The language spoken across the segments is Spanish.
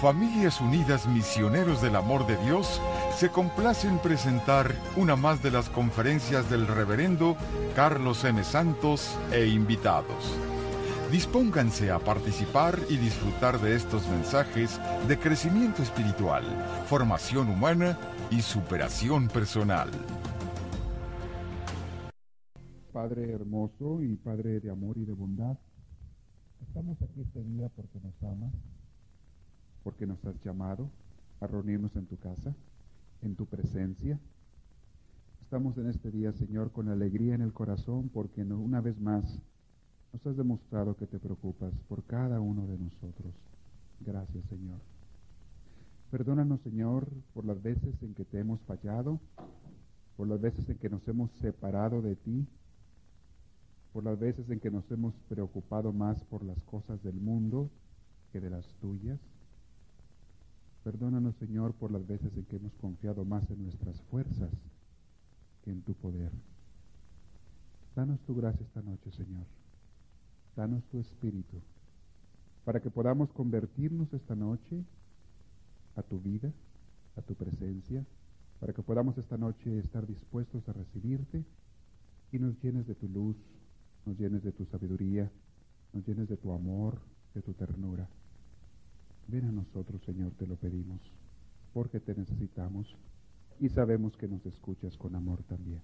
Familias Unidas Misioneros del Amor de Dios se complace en presentar una más de las conferencias del reverendo Carlos M. Santos e invitados. Dispónganse a participar y disfrutar de estos mensajes de crecimiento espiritual, formación humana y superación personal. Padre hermoso y Padre de amor y de bondad, estamos aquí este día porque nos amas, porque nos has llamado a reunirnos en tu casa, en tu presencia. Estamos en este día, Señor, con alegría en el corazón porque una vez más nos has demostrado que te preocupas por cada uno de nosotros. Gracias, Señor. Perdónanos, Señor, por las veces en que te hemos fallado, por las veces en que nos hemos separado de ti, por las veces en que nos hemos preocupado más por las cosas del mundo que de las tuyas. Perdónanos, Señor, por las veces en que hemos confiado más en nuestras fuerzas que en tu poder. Danos tu gracia esta noche, Señor. Danos tu espíritu para que podamos convertirnos esta noche a tu vida, a tu presencia, para que podamos esta noche estar dispuestos a recibirte y nos llenes de tu luz, nos llenes de tu sabiduría, nos llenes de tu amor, de tu ternura. Ven a nosotros, Señor, te lo pedimos, porque te necesitamos y sabemos que nos escuchas con amor también.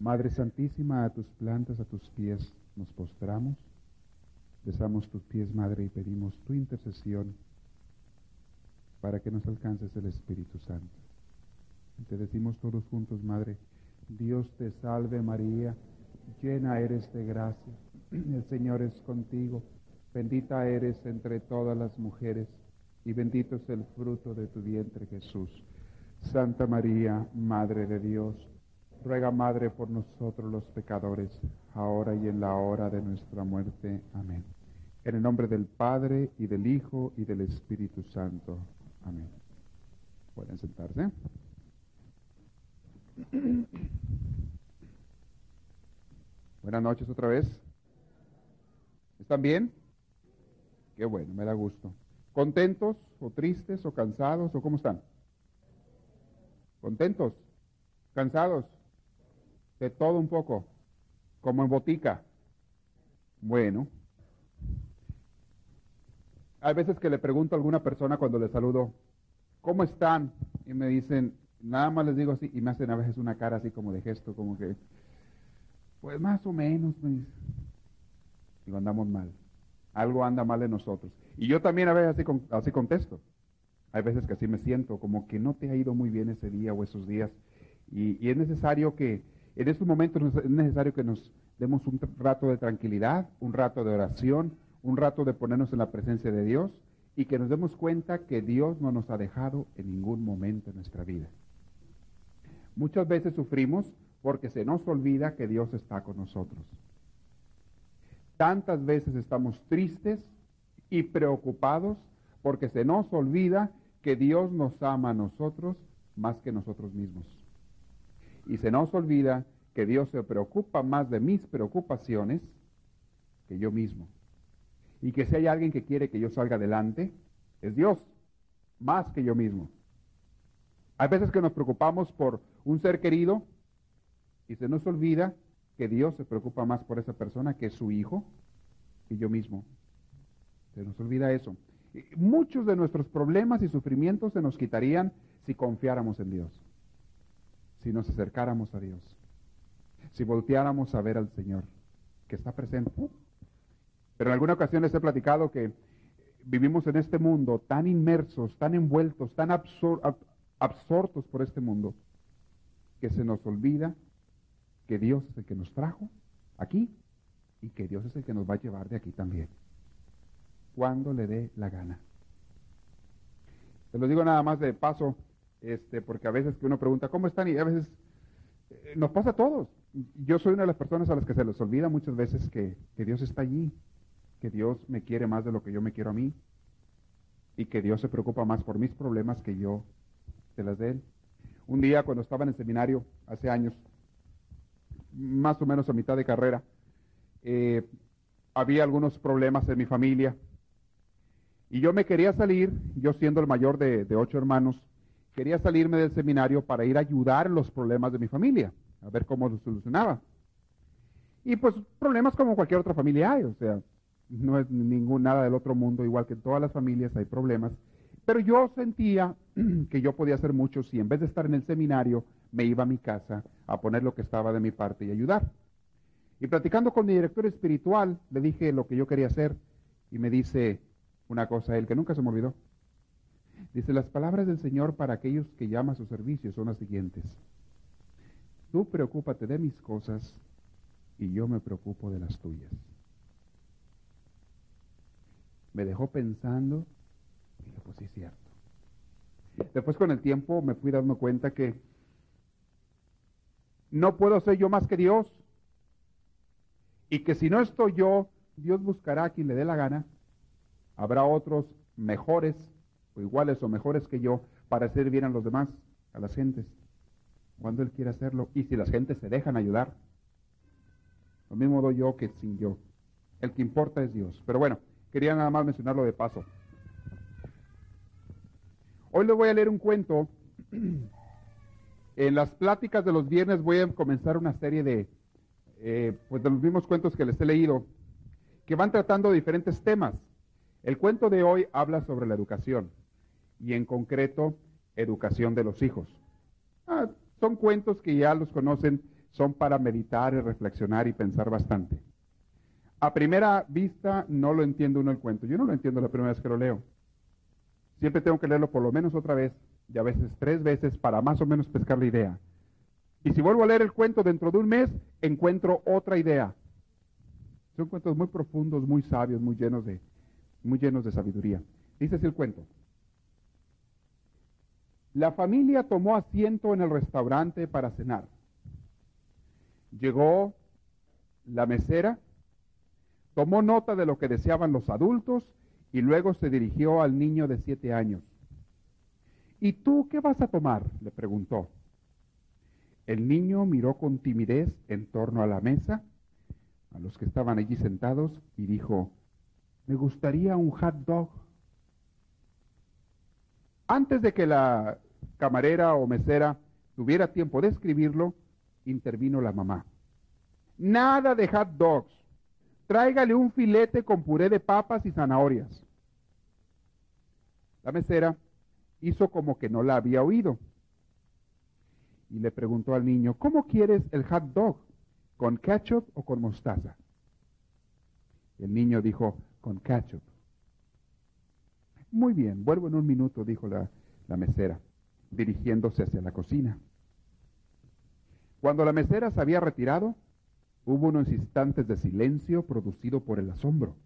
Madre Santísima, a tus plantas, a tus pies nos postramos, besamos tus pies, Madre, y pedimos tu intercesión para que nos alcances el Espíritu Santo. te decimos todos juntos, Madre, Dios te salve María, llena eres de gracia, el Señor es contigo, bendita eres entre todas las mujeres, y bendito es el fruto de tu vientre Jesús. Santa María, Madre de Dios, ruega Madre por nosotros los pecadores, ahora y en la hora de nuestra muerte. Amén. En el nombre del Padre, y del Hijo, y del Espíritu Santo. Amén. Pueden sentarse. Buenas noches otra vez. ¿Están bien? Qué bueno, me da gusto. ¿Contentos o tristes o cansados o cómo están? ¿Contentos? ¿Cansados? De todo un poco, como en botica. Bueno, hay veces que le pregunto a alguna persona cuando le saludo, ¿cómo están? Y me dicen, nada más les digo así, y me hacen a veces una cara así como de gesto, como que, pues más o menos, me dicen. Digo, andamos mal. Algo anda mal en nosotros. Y yo también a veces así, así contesto. Hay veces que así me siento, como que no te ha ido muy bien ese día o esos días. Y, y es necesario que, en estos momentos es necesario que nos demos un rato de tranquilidad, un rato de oración, un rato de ponernos en la presencia de Dios y que nos demos cuenta que Dios no nos ha dejado en ningún momento en nuestra vida. Muchas veces sufrimos porque se nos olvida que Dios está con nosotros. Tantas veces estamos tristes y preocupados porque se nos olvida que Dios nos ama a nosotros más que nosotros mismos. Y se nos olvida que Dios se preocupa más de mis preocupaciones que yo mismo y que si hay alguien que quiere que yo salga adelante, es Dios, más que yo mismo. Hay veces que nos preocupamos por un ser querido y se nos olvida que Dios se preocupa más por esa persona que su hijo y yo mismo. Se nos olvida eso. muchos de nuestros problemas y sufrimientos se nos quitarían si confiáramos en Dios, si nos acercáramos a Dios, si volteáramos a ver al Señor que está presente pero en alguna ocasión les he platicado que vivimos en este mundo tan inmersos, tan envueltos, tan absortos por este mundo, que se nos olvida que Dios es el que nos trajo aquí y que Dios es el que nos va a llevar de aquí también, cuando le dé la gana. Te lo digo nada más de paso, este, porque a veces que uno pregunta, ¿cómo están? Y a veces eh, nos pasa a todos. Yo soy una de las personas a las que se les olvida muchas veces que Dios está allí, que Dios me quiere más de lo que yo me quiero a mí y que Dios se preocupa más por mis problemas que yo de las de Él. Un día cuando estaba en el seminario, hace años, más o menos a mitad de carrera, eh, había algunos problemas en mi familia Y yo me quería salir, yo siendo el mayor de, ocho hermanos, quería salirme del seminario para ir a ayudar en los problemas de mi familia, a ver cómo los solucionaba. Y pues problemas como cualquier otra familia hay, o sea, no es ningún nada del otro mundo, igual que en todas las familias hay problemas. Pero yo sentía que yo podía hacer mucho si en vez de estar en el seminario me iba a mi casa a poner lo que estaba de mi parte y ayudar. Y platicando con mi director espiritual, le dije lo que yo quería hacer y me dice una cosa él que nunca se me olvidó. Dice, las palabras del Señor para aquellos que llaman a su servicio son las siguientes. Tú preocúpate de mis cosas y yo me preocupo de las tuyas. Me dejó pensando y dije, pues es cierto. Después con el tiempo me fui dando cuenta que no puedo ser yo más que Dios y que si no estoy yo, Dios buscará a quien le dé la gana. Habrá otros mejores o iguales o mejores que yo para hacer bien a los demás, a las gentes, cuando Él quiere hacerlo y si las gentes se dejan ayudar. Lo mismo doy yo que sin yo. El que importa es Dios. Pero bueno, quería nada más mencionarlo de paso. Hoy les voy a leer un cuento. En las pláticas de los viernes voy a comenzar una serie de, eh, pues de los mismos cuentos que les he leído, que van tratando diferentes temas. El cuento de hoy habla sobre la educación y en concreto educación de los hijos. Ah, son cuentos que ya los conocen son para meditar y reflexionar y pensar bastante. A primera vista no lo entiendo uno el cuento. Yo no lo entiendo la primera vez que lo leo. Siempre tengo que leerlo por lo menos otra vez y a veces tres veces para más o menos pescar la idea. Y si vuelvo a leer el cuento dentro de un mes, encuentro otra idea. Son cuentos muy profundos, muy sabios, muy llenos de, muy llenos de sabiduría. Dice así el cuento. La familia tomó asiento en el restaurante para cenar. Llegó la mesera, tomó nota de lo que deseaban los adultos y luego se dirigió al niño de siete años. ¿Y tú qué vas a tomar? le preguntó. El niño miró con timidez en torno a la mesa, a los que estaban allí sentados, y dijo, me gustaría un hot dog. Antes de que la camarera o mesera tuviera tiempo de escribirlo, intervino la mamá. Nada de hot dogs. Tráigale un filete con puré de papas y zanahorias. La mesera hizo como que no la había oído y le preguntó al niño, ¿cómo quieres el hot dog? ¿Con ketchup o con mostaza? El niño dijo, con ketchup. Muy bien, vuelvo en un minuto, dijo la, la mesera, dirigiéndose hacia la cocina. Cuando la mesera se había retirado, hubo unos instantes de silencio producido por el asombro.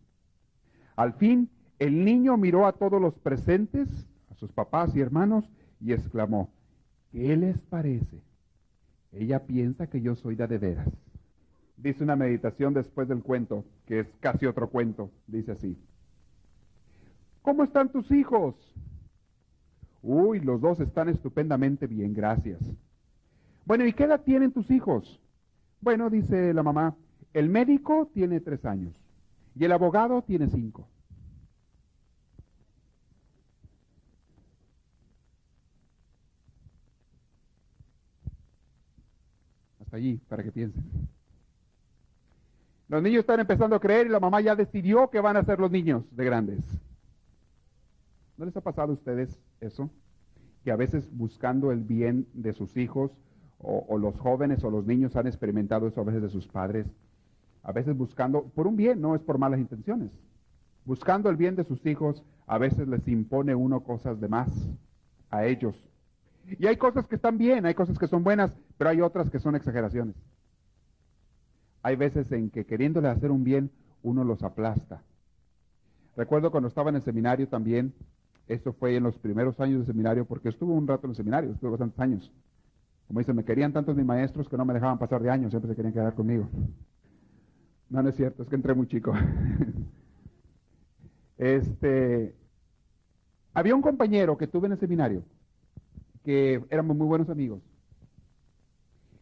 Al fin, el niño miró a todos los presentes, sus papás y hermanos, y exclamó, ¿qué les parece? Ella piensa que yo soy de veras. Dice una meditación después del cuento, que es casi otro cuento. Dice así. ¿Cómo están tus hijos? Uy, los dos están estupendamente bien, gracias. Bueno, ¿y qué edad tienen tus hijos? Bueno, dice la mamá, el médico tiene tres años y el abogado tiene cinco. Allí, para que piensen. Los niños están empezando a creer y la mamá ya decidió que van a ser los niños de grandes. ¿No les ha pasado a ustedes eso? Que a veces buscando el bien de sus hijos, o, los jóvenes o los niños han experimentado eso a veces de sus padres, a veces buscando, por un bien, no es por malas intenciones, buscando el bien de sus hijos, a veces les impone uno cosas de más a ellos. Y hay cosas que están bien, hay cosas que son buenas, pero hay otras que son exageraciones. Hay veces en que queriéndole hacer un bien, uno los aplasta. Recuerdo cuando estaba en el seminario también, eso fue en los primeros años de seminario, porque estuve un rato en el seminario, estuve bastantes años. Como dice, me querían tantos mis maestros que no me dejaban pasar de años, siempre se querían quedar conmigo. No, no es cierto, es que entré muy chico. este, había un compañero que tuve en el seminario, que éramos muy buenos amigos.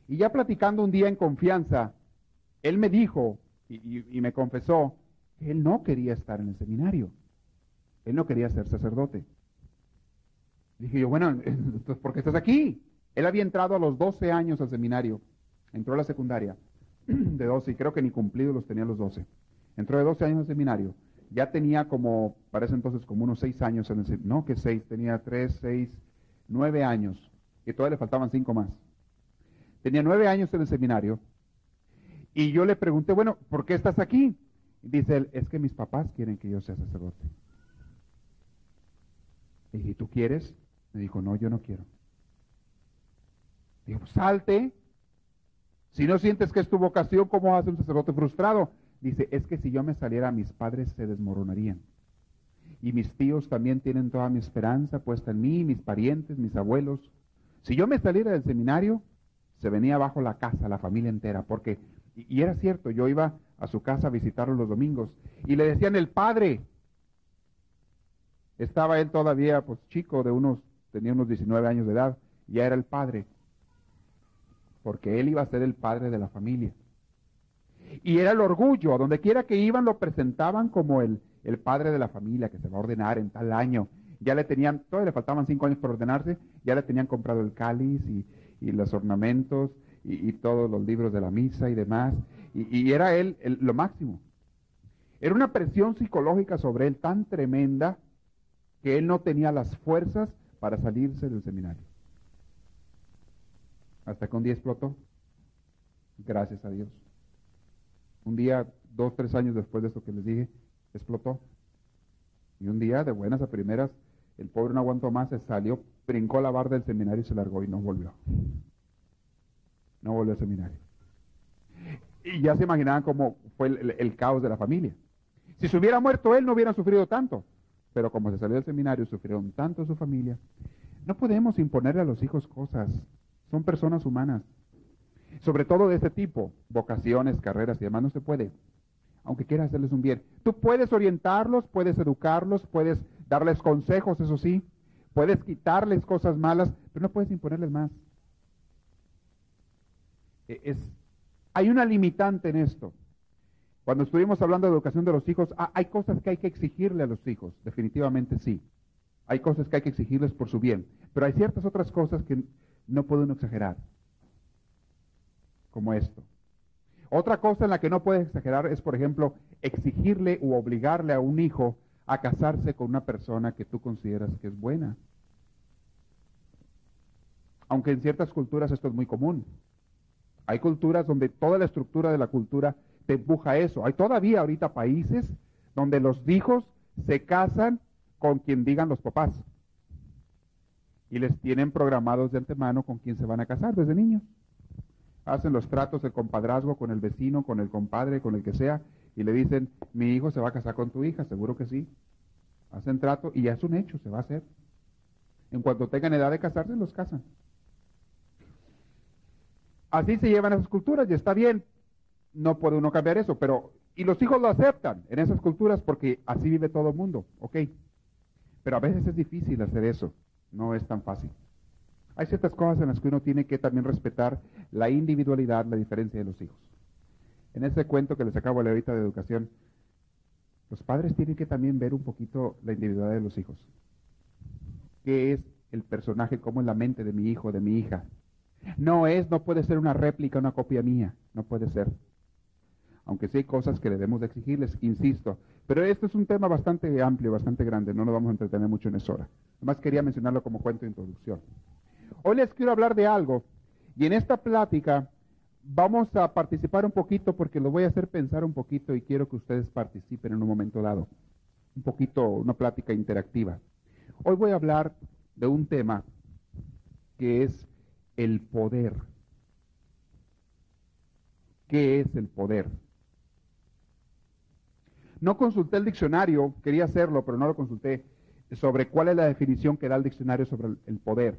Y ya platicando un día en confianza, él me dijo y, me confesó que él no quería estar en el seminario. Él no quería ser sacerdote. Dije yo, bueno, entonces, ¿por qué estás aquí? Él había entrado a los 12 años al seminario. Entró a la secundaria de 12 y creo que ni cumplidos los tenía los 12. Entró de 12 años al seminario. Ya tenía como, parece entonces, como unos 6 años en el seminario. No, que 6, tenía 3, 6, 9 años. Y todavía le faltaban 5 más. Tenía 9 años en el seminario. Y yo le pregunté, bueno, ¿por qué estás aquí? Dice él, es que mis papás quieren que yo sea sacerdote. Y dije, ¿tú quieres? Me dijo, no, yo no quiero. Digo, pues salte. Si no sientes que es tu vocación, ¿cómo ser un sacerdote frustrado? Dice, es que si yo me saliera, mis padres se desmoronarían. Y mis tíos también tienen toda mi esperanza puesta en mí, mis parientes, mis abuelos. Si yo me saliera del seminario, se venía abajo la casa, la familia entera, porque, y, era cierto, yo iba a su casa a visitarlo los domingos y le decían el padre. Estaba él todavía, pues chico, de unos, tenía unos 19 años de edad, ya era el padre porque él iba a ser el padre de la familia. Y era el orgullo, a donde quiera que iban lo presentaban como el, el padre de la familia que se va a ordenar en tal año. Ya le tenían, todavía le faltaban cinco años por ordenarse, ya le tenían comprado el cáliz y, los ornamentos y, todos los libros de la misa y demás. Y, era él lo máximo. Era una presión psicológica sobre él tan tremenda que él no tenía las fuerzas para salirse del seminario. Hasta que un día explotó. Gracias a Dios. Un día, dos, tres años después de eso que les dije, explotó. Y un día, de buenas a primeras, el pobre no aguantó más, se salió, brincó la barra del seminario y se largó y no volvió. No volvió al seminario. Y ya se imaginaban cómo fue el, caos de la familia. Si se hubiera muerto él, no hubiera sufrido tanto. Pero como se salió del seminario, sufrieron tanto su familia. No podemos imponerle a los hijos cosas. Son personas humanas. Sobre todo de este tipo, vocaciones, carreras y demás, no se puede. Aunque quieras hacerles un bien. Tú puedes orientarlos, puedes educarlos, puedes darles consejos, eso sí. Puedes quitarles cosas malas, pero no puedes imponerles más. E, es, hay una limitante en esto. Cuando estuvimos hablando de educación de los hijos, ah, hay cosas que hay que exigirle a los hijos, definitivamente sí. Hay cosas que hay que exigirles por su bien, pero hay ciertas otras cosas que no puede uno exagerar, como esto. Otra cosa en la que no puedes exagerar es, por ejemplo, exigirle o obligarle a un hijo a casarse con una persona que tú consideras que es buena. Aunque en ciertas culturas esto es muy común. Hay culturas donde toda la estructura de la cultura te empuja a eso. Hay todavía ahorita países donde los hijos se casan con quien digan los papás y les tienen programados de antemano con quién se van a casar desde niños. Hacen los tratos de compadrazgo con el vecino, con el compadre, con el que sea, y le dicen, mi hijo se va a casar con tu hija, seguro que sí. Hacen trato y ya es un hecho, se va a hacer. En cuanto tengan edad de casarse, los casan. Así se llevan esas culturas y está bien, no puede uno cambiar eso, pero, y los hijos lo aceptan en esas culturas porque así vive todo el mundo, ok. Pero a veces es difícil hacer eso. No es tan fácil. Hay ciertas cosas en las que uno tiene que también respetar la individualidad, la diferencia de los hijos. En ese cuento que les acabo de leer ahorita de educación, los padres tienen que también ver un poquito la individualidad de los hijos. ¿Qué es el personaje, cómo es la mente de mi hijo, de mi hija? No es, no puede ser una réplica, una copia mía, no puede ser. Aunque sí hay cosas que debemos de exigirles, insisto. Pero esto es un tema bastante amplio, bastante grande, no nos vamos a entretener mucho en eso ahora. Además quería mencionarlo como cuento de introducción. Hoy les quiero hablar de algo y en esta plática vamos a participar un poquito porque lo voy a hacer pensar un poquito y quiero que ustedes participen en un momento dado. Un poquito, una plática interactiva. Hoy voy a hablar de un tema que es el poder. ¿Qué es el poder? No consulté el diccionario, quería hacerlo, pero no lo consulté sobre cuál es la definición que da el diccionario sobre el, poder.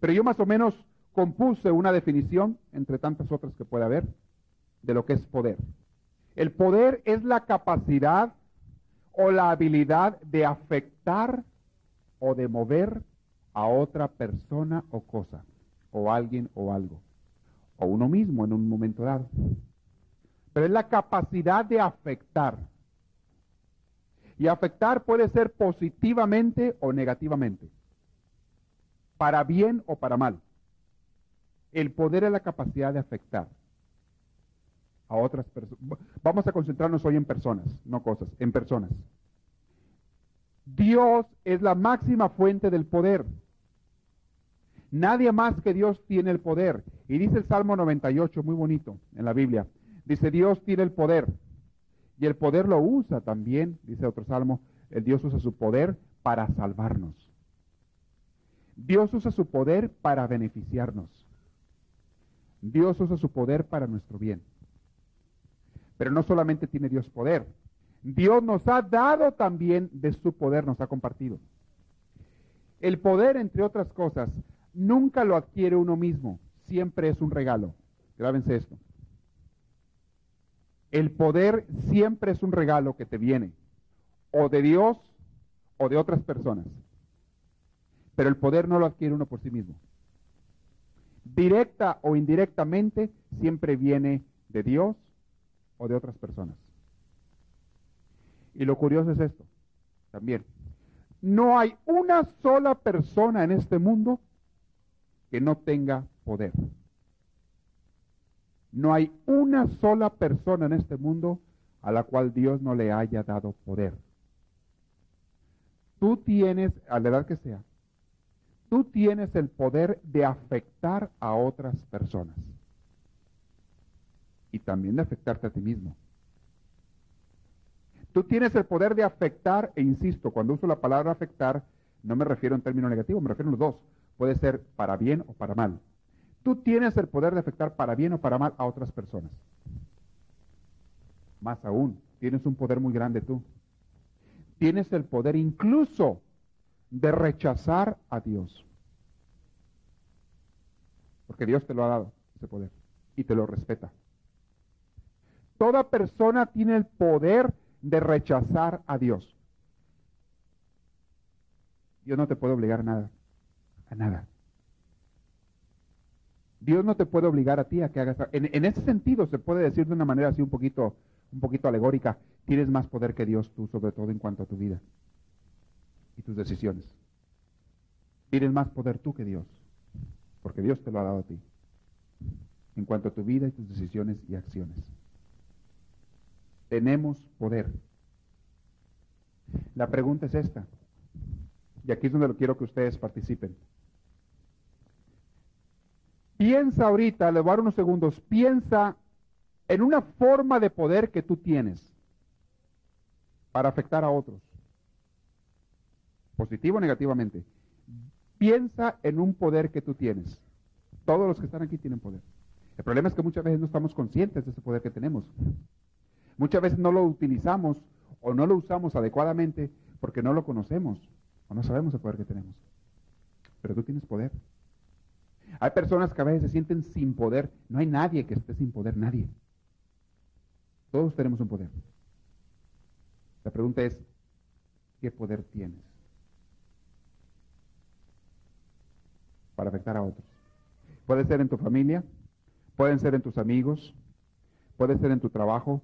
Pero yo más o menos compuse una definición, entre tantas otras que puede haber, de lo que es poder. El poder es la capacidad o la habilidad de afectar o de mover a otra persona o cosa, o alguien o algo, o uno mismo en un momento dado. Pero es la capacidad de afectar. Y afectar puede ser positivamente o negativamente, para bien o para mal. El poder es la capacidad de afectar a otras personas. Vamos a concentrarnos hoy en personas, no cosas, en personas. Dios es la máxima fuente del poder. Nadie más que Dios tiene el poder. Y dice el Salmo 98, muy bonito en la Biblia. Dice, Dios tiene el poder. Y el poder lo usa también, dice otro salmo, el Dios usa su poder para salvarnos. Dios usa su poder para beneficiarnos. Dios usa su poder para nuestro bien. Pero no solamente tiene Dios poder, Dios nos ha dado también de su poder, nos ha compartido. El poder, entre otras cosas, nunca lo adquiere uno mismo, siempre es un regalo. Grábense esto. El poder siempre es un regalo que te viene, o de Dios o de otras personas. Pero el poder no lo adquiere uno por sí mismo. Directa o indirectamente siempre viene de Dios o de otras personas. Y lo curioso es esto, también. No hay una sola persona en este mundo que no tenga poder. No hay una sola persona en este mundo a la cual Dios no le haya dado poder. Tú tienes, a la edad que sea, tú tienes el poder de afectar a otras personas. Y también de afectarte a ti mismo. Tú tienes el poder de afectar, e insisto, cuando uso la palabra afectar, no me refiero en términos negativos, me refiero a los dos. Puede ser para bien o para mal. Tú tienes el poder de afectar para bien o para mal a otras personas. Más aún, tienes un poder muy grande tú. Tienes el poder incluso de rechazar a Dios. Porque Dios te lo ha dado, ese poder, y te lo respeta. Toda persona tiene el poder de rechazar a Dios. Dios no te puede obligar a nada, a nada. Dios no te puede obligar a ti a que hagas. En, en ese sentido se puede decir de una manera así un poquito, un poquito alegórica. Tienes más poder que Dios tú, sobre todo en cuanto a tu vida y tus decisiones. Tienes más poder tú que Dios, porque Dios te lo ha dado a ti, en cuanto a tu vida y tus decisiones y acciones tenemos poder. La pregunta es esta, y aquí es donde lo quiero que ustedes participen. Piensa ahorita, le voy a dar unos segundos, piensa en una forma de poder que tú tienes para afectar a otros, positivo o negativamente. Piensa en un poder que tú tienes. Todos los que están aquí tienen poder. El problema es que muchas veces no estamos conscientes de ese poder que tenemos. Muchas veces no lo utilizamos o no lo usamos adecuadamente porque no lo conocemos o no sabemos el poder que tenemos. Pero tú tienes poder. Hay personas que a veces se sienten sin poder. No hay nadie que esté sin poder, nadie. Todos tenemos un poder. La pregunta es, ¿qué poder tienes para afectar a otros? Puede ser en tu familia, pueden ser en tus amigos, puede ser en tu trabajo,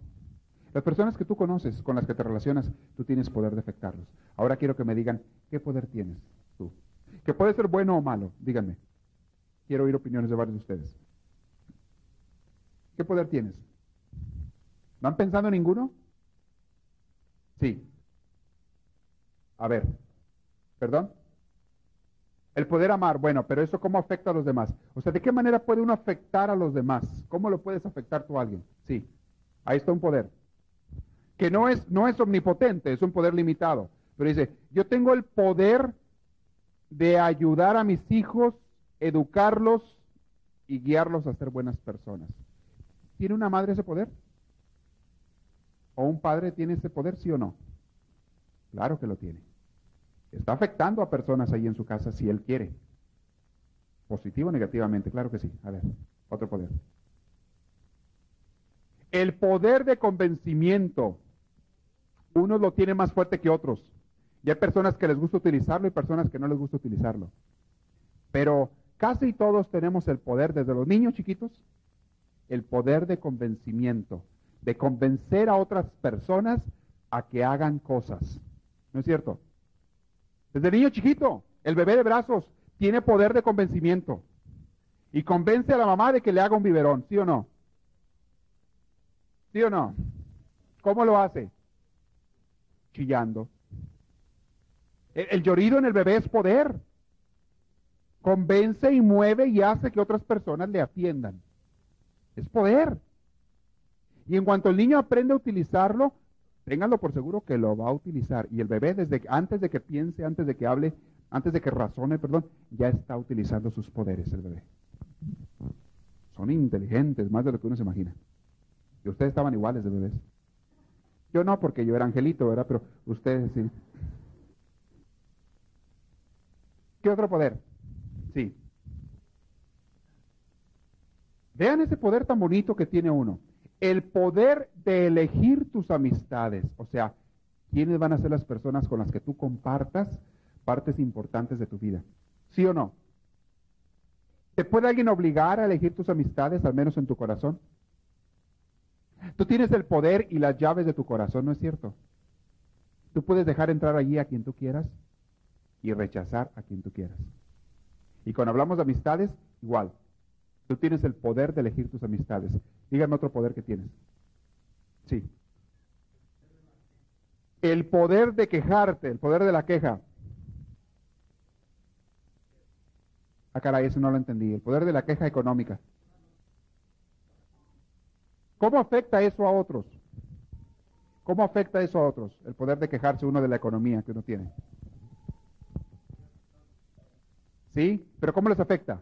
las personas que tú conoces, con las que te relacionas, tú tienes poder de afectarlos. Ahora quiero que me digan, ¿qué poder tienes tú? Que puede ser bueno o malo, díganme. Quiero oír opiniones de varios de ustedes. ¿Qué poder tienes? ¿No han pensado en ninguno? Sí. A ver, ¿perdón? El poder amar, bueno, pero eso cómo afecta a los demás. O sea, ¿de qué manera puede uno afectar a los demás? ¿Cómo lo puedes afectar tú a alguien? Sí, ahí está un poder que no es, no es omnipotente, es un poder limitado. Pero dice, yo tengo el poder de ayudar a mis hijos, educarlos y guiarlos a ser buenas personas. ¿Tiene una madre ese poder? ¿O un padre tiene ese poder, sí o no? Claro que lo tiene. Está afectando a personas ahí en su casa si él quiere. Positivo o negativamente, claro que sí. A ver, otro poder. El poder de convencimiento unos lo tienen más fuerte que otros. Y hay personas que les gusta utilizarlo y personas que no les gusta utilizarlo. Pero casi todos tenemos el poder, desde los niños chiquitos, el poder de convencimiento, de convencer a otras personas a que hagan cosas. ¿No es cierto? Desde niño chiquito, el bebé de brazos tiene poder de convencimiento y convence a la mamá de que le haga un biberón, ¿sí o no? ¿Sí o no? ¿Cómo lo hace? Chillando. El, el llorido en el bebé es poder. Convence y mueve y hace que otras personas le atiendan. Es poder. Y en cuanto el niño aprende a utilizarlo, ténganlo por seguro que lo va a utilizar. Y el bebé, desde antes de que piense, antes de que hable, antes de que razone, perdón, ya está utilizando sus poderes el bebé. Son inteligentes, más de lo que uno se imagina. Y ustedes estaban iguales de bebés. Yo no, porque yo era angelito, ¿verdad? Pero ustedes sí. ¿Qué otro poder? Sí. Vean ese poder tan bonito que tiene uno el poder de elegir tus amistades, o sea, quiénes van a ser las personas con las que tú compartas partes importantes de tu vida. ¿Sí o no? ¿Te puede alguien obligar a elegir tus amistades, al menos en tu corazón? Tú tienes el poder y las llaves de tu corazón, ¿no es cierto? Tú puedes dejar entrar allí a quien tú quieras y rechazar a quien tú quieras. Y cuando hablamos de amistades, igual. Tú tienes el poder de elegir tus amistades. Dígame otro poder que tienes. Sí. El poder de quejarte, el poder de la queja. Ah, caray, eso no lo entendí. El poder de la queja económica. ¿Cómo afecta eso a otros? ¿Cómo afecta eso a otros? El poder de quejarse uno de la economía que uno tiene. ¿Sí? ¿Pero cómo les afecta?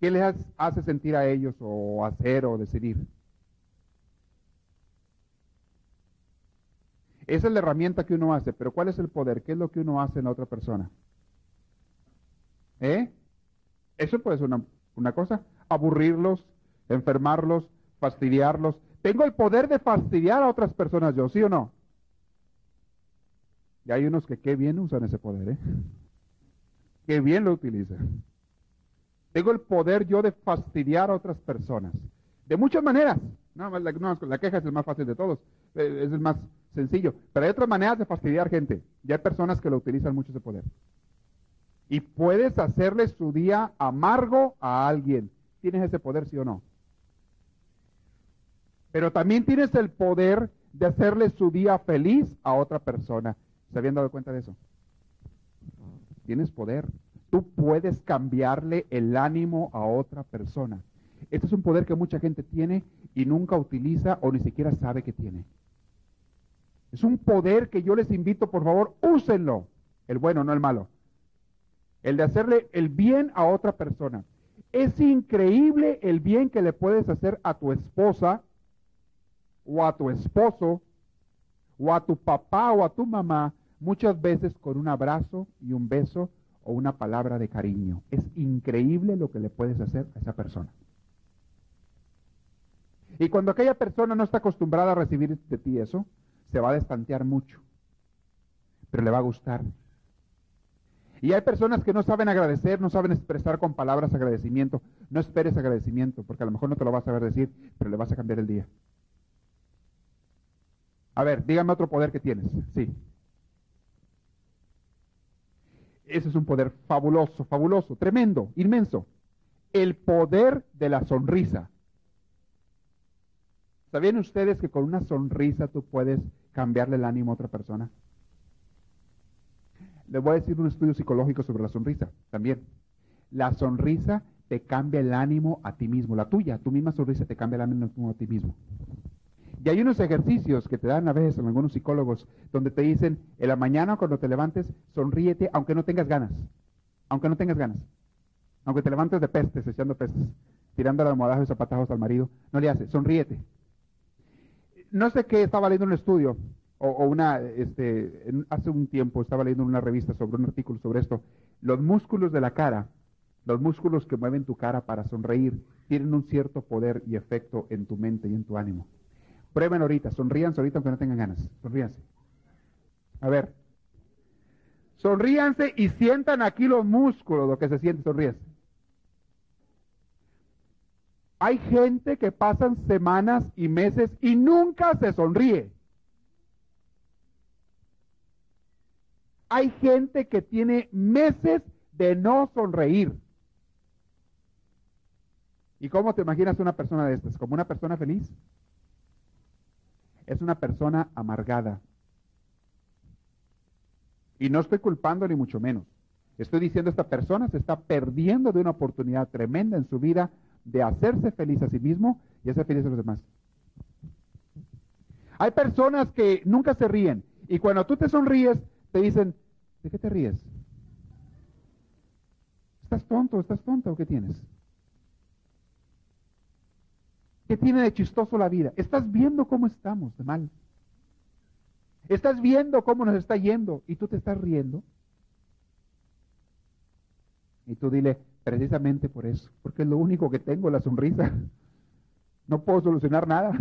¿Qué les hace sentir a ellos o hacer o decidir? Esa es la herramienta que uno hace, pero ¿cuál es el poder? ¿Qué es lo que uno hace en la otra persona? ¿Eh? Eso puede ser una, una cosa. Aburrirlos, enfermarlos, fastidiarlos. Tengo el poder de fastidiar a otras personas yo, ¿sí o no? Y hay unos que qué bien usan ese poder, ¿eh? Qué bien lo utilizan. Tengo el poder yo de fastidiar a otras personas. De muchas maneras. No, la, la queja es el más fácil de todos. Eh, es el más sencillo. Pero hay otras maneras de fastidiar gente. Ya hay personas que lo utilizan mucho ese poder. Y puedes hacerle su día amargo a alguien. ¿Tienes ese poder, sí o no? Pero también tienes el poder de hacerle su día feliz a otra persona. ¿Se habían dado cuenta de eso? Tienes poder. Tú puedes cambiarle el ánimo a otra persona. Este es un poder que mucha gente tiene y nunca utiliza o ni siquiera sabe que tiene. Es un poder que yo les invito, por favor, úsenlo. El bueno, no el malo. El de hacerle el bien a otra persona. Es increíble el bien que le puedes hacer a tu esposa o a tu esposo o a tu papá o a tu mamá, muchas veces con un abrazo y un beso o una palabra de cariño. Es increíble lo que le puedes hacer a esa persona. Y cuando aquella persona no está acostumbrada a recibir de ti eso, se va a destantear mucho, pero le va a gustar. Y hay personas que no saben agradecer, no saben expresar con palabras agradecimiento. No esperes agradecimiento, porque a lo mejor no te lo vas a saber decir, pero le vas a cambiar el día. A ver, dígame otro poder que tienes. Sí. Ese es un poder fabuloso, fabuloso, tremendo, inmenso. El poder de la sonrisa. ¿Sabían ustedes que con una sonrisa tú puedes cambiarle el ánimo a otra persona? Les voy a decir un estudio psicológico sobre la sonrisa también. La sonrisa te cambia el ánimo a ti mismo, la tuya, tu misma sonrisa te cambia el ánimo a ti mismo. Y hay unos ejercicios que te dan a veces algunos psicólogos donde te dicen, en la mañana cuando te levantes, sonríete aunque no tengas ganas. Aunque no tengas ganas. Aunque te levantes de pestes, echando pestes, tirando la almohadazo y zapatajos al marido, no le haces, sonríete. No sé qué, estaba leyendo un estudio, o, una, este, hace un tiempo estaba leyendo una revista sobre un artículo sobre esto. Los músculos de la cara, los músculos que mueven tu cara para sonreír, tienen un cierto poder y efecto en tu mente y en tu ánimo. Prueben ahorita, sonríanse ahorita aunque no tengan ganas. Sonríanse. A ver. Sonríanse y sientan aquí los músculos, lo que se siente, sonríanse. Hay gente que pasan semanas y meses y nunca se sonríe. Hay gente que tiene meses de no sonreír. ¿Y cómo te imaginas una persona de estas? ¿Como una persona feliz? Es una persona amargada. Y no estoy culpando ni mucho menos. Estoy diciendo esta persona se está perdiendo de una oportunidad tremenda en su vida de hacerse feliz a sí mismo y hacer feliz a los demás. Hay personas que nunca se ríen y cuando tú te sonríes te dicen, ¿de qué te ríes? ¿Estás tonto? ¿Estás tonto o qué tienes? ¿Qué tiene de chistoso la vida? Estás viendo cómo estamos de mal. Estás viendo cómo nos está yendo y tú te estás riendo. Y tú dile, precisamente por eso, porque es lo único que tengo, la sonrisa. No puedo solucionar nada,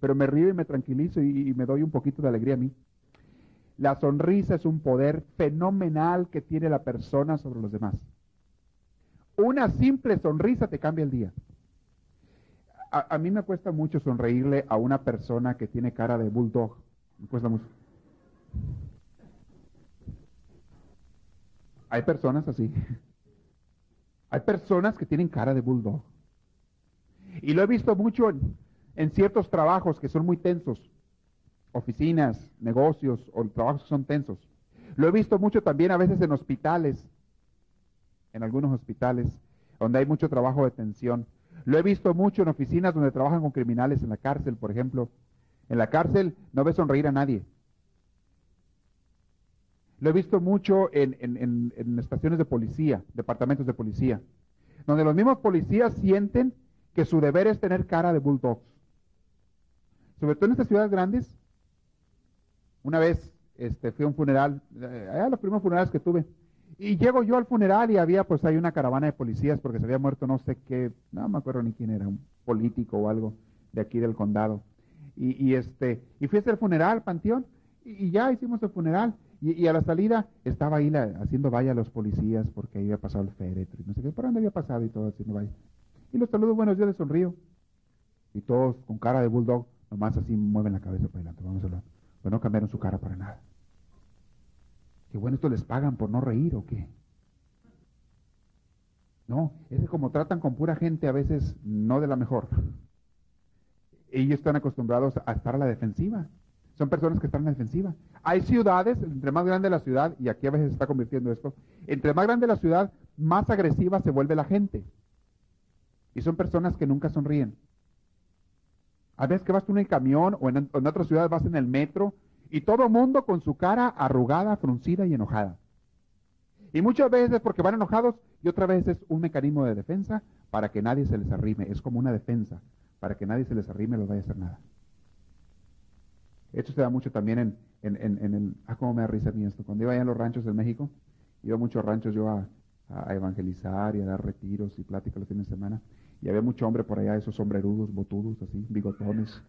pero me río y me tranquilizo y, y me doy un poquito de alegría a mí. La sonrisa es un poder fenomenal que tiene la persona sobre los demás. Una simple sonrisa te cambia el día a, mí me cuesta mucho sonreírle a una persona que tiene cara de bulldog. Me cuesta mucho. Hay personas así. Hay personas que tienen cara de bulldog. Y lo he visto mucho en, en, ciertos trabajos que son muy tensos. Oficinas, negocios o trabajos que son tensos. Lo he visto mucho también a veces en hospitales. En algunos hospitales donde hay mucho trabajo de tensión. Lo he visto mucho en oficinas donde trabajan con criminales en la cárcel, por ejemplo. En la cárcel no ves sonreír a nadie. Lo he visto mucho en, estaciones de policía, departamentos de policía, donde los mismos policías sienten que su deber es tener cara de bulldogs. Sobre todo en estas ciudades grandes. Una vez este, fui a un funeral, eh, los primeros funerales que tuve, y llego yo al funeral y había pues hay una caravana de policías porque se había muerto no sé qué, no me acuerdo ni quién era, un político o algo de aquí del condado. Y, este, y fui a hacer el funeral, panteón, y, ya hicimos el funeral. Y, a la salida estaba ahí haciendo vaya a los policías porque ahí había pasado el féretro y no sé qué, por dónde había pasado y todo haciendo vaya. Y los saludos, buenos días, les sonrío. Y todos con cara de bulldog, nomás así mueven la cabeza para adelante, vamos a hablar. Pues no cambiaron su cara para nada. Que bueno, esto les pagan por no reír o qué. No, es como tratan con pura gente a veces no de la mejor. Ellos están acostumbrados a estar a la defensiva. Son personas que están a la defensiva. Hay ciudades, entre más grande la ciudad, y aquí a veces se está convirtiendo esto, entre más grande la ciudad, más agresiva se vuelve la gente. Y son personas que nunca sonríen. A veces que vas tú en el camión o en, en otra ciudad vas en el metro y todo mundo con su cara arrugada, fruncida y enojada. Y muchas veces porque van enojados y otra vez es un mecanismo de defensa para que nadie se les arrime. Es como una defensa para que nadie se les arrime y les vaya a hacer nada. Esto se da mucho también en, en, el... Ah, cómo me da risa mí esto. Cuando iba allá en los ranchos de México, iba a muchos ranchos yo a, a, evangelizar y a dar retiros y pláticas los fines de semana. Y había mucho hombre por allá, esos sombrerudos, botudos, así, bigotones.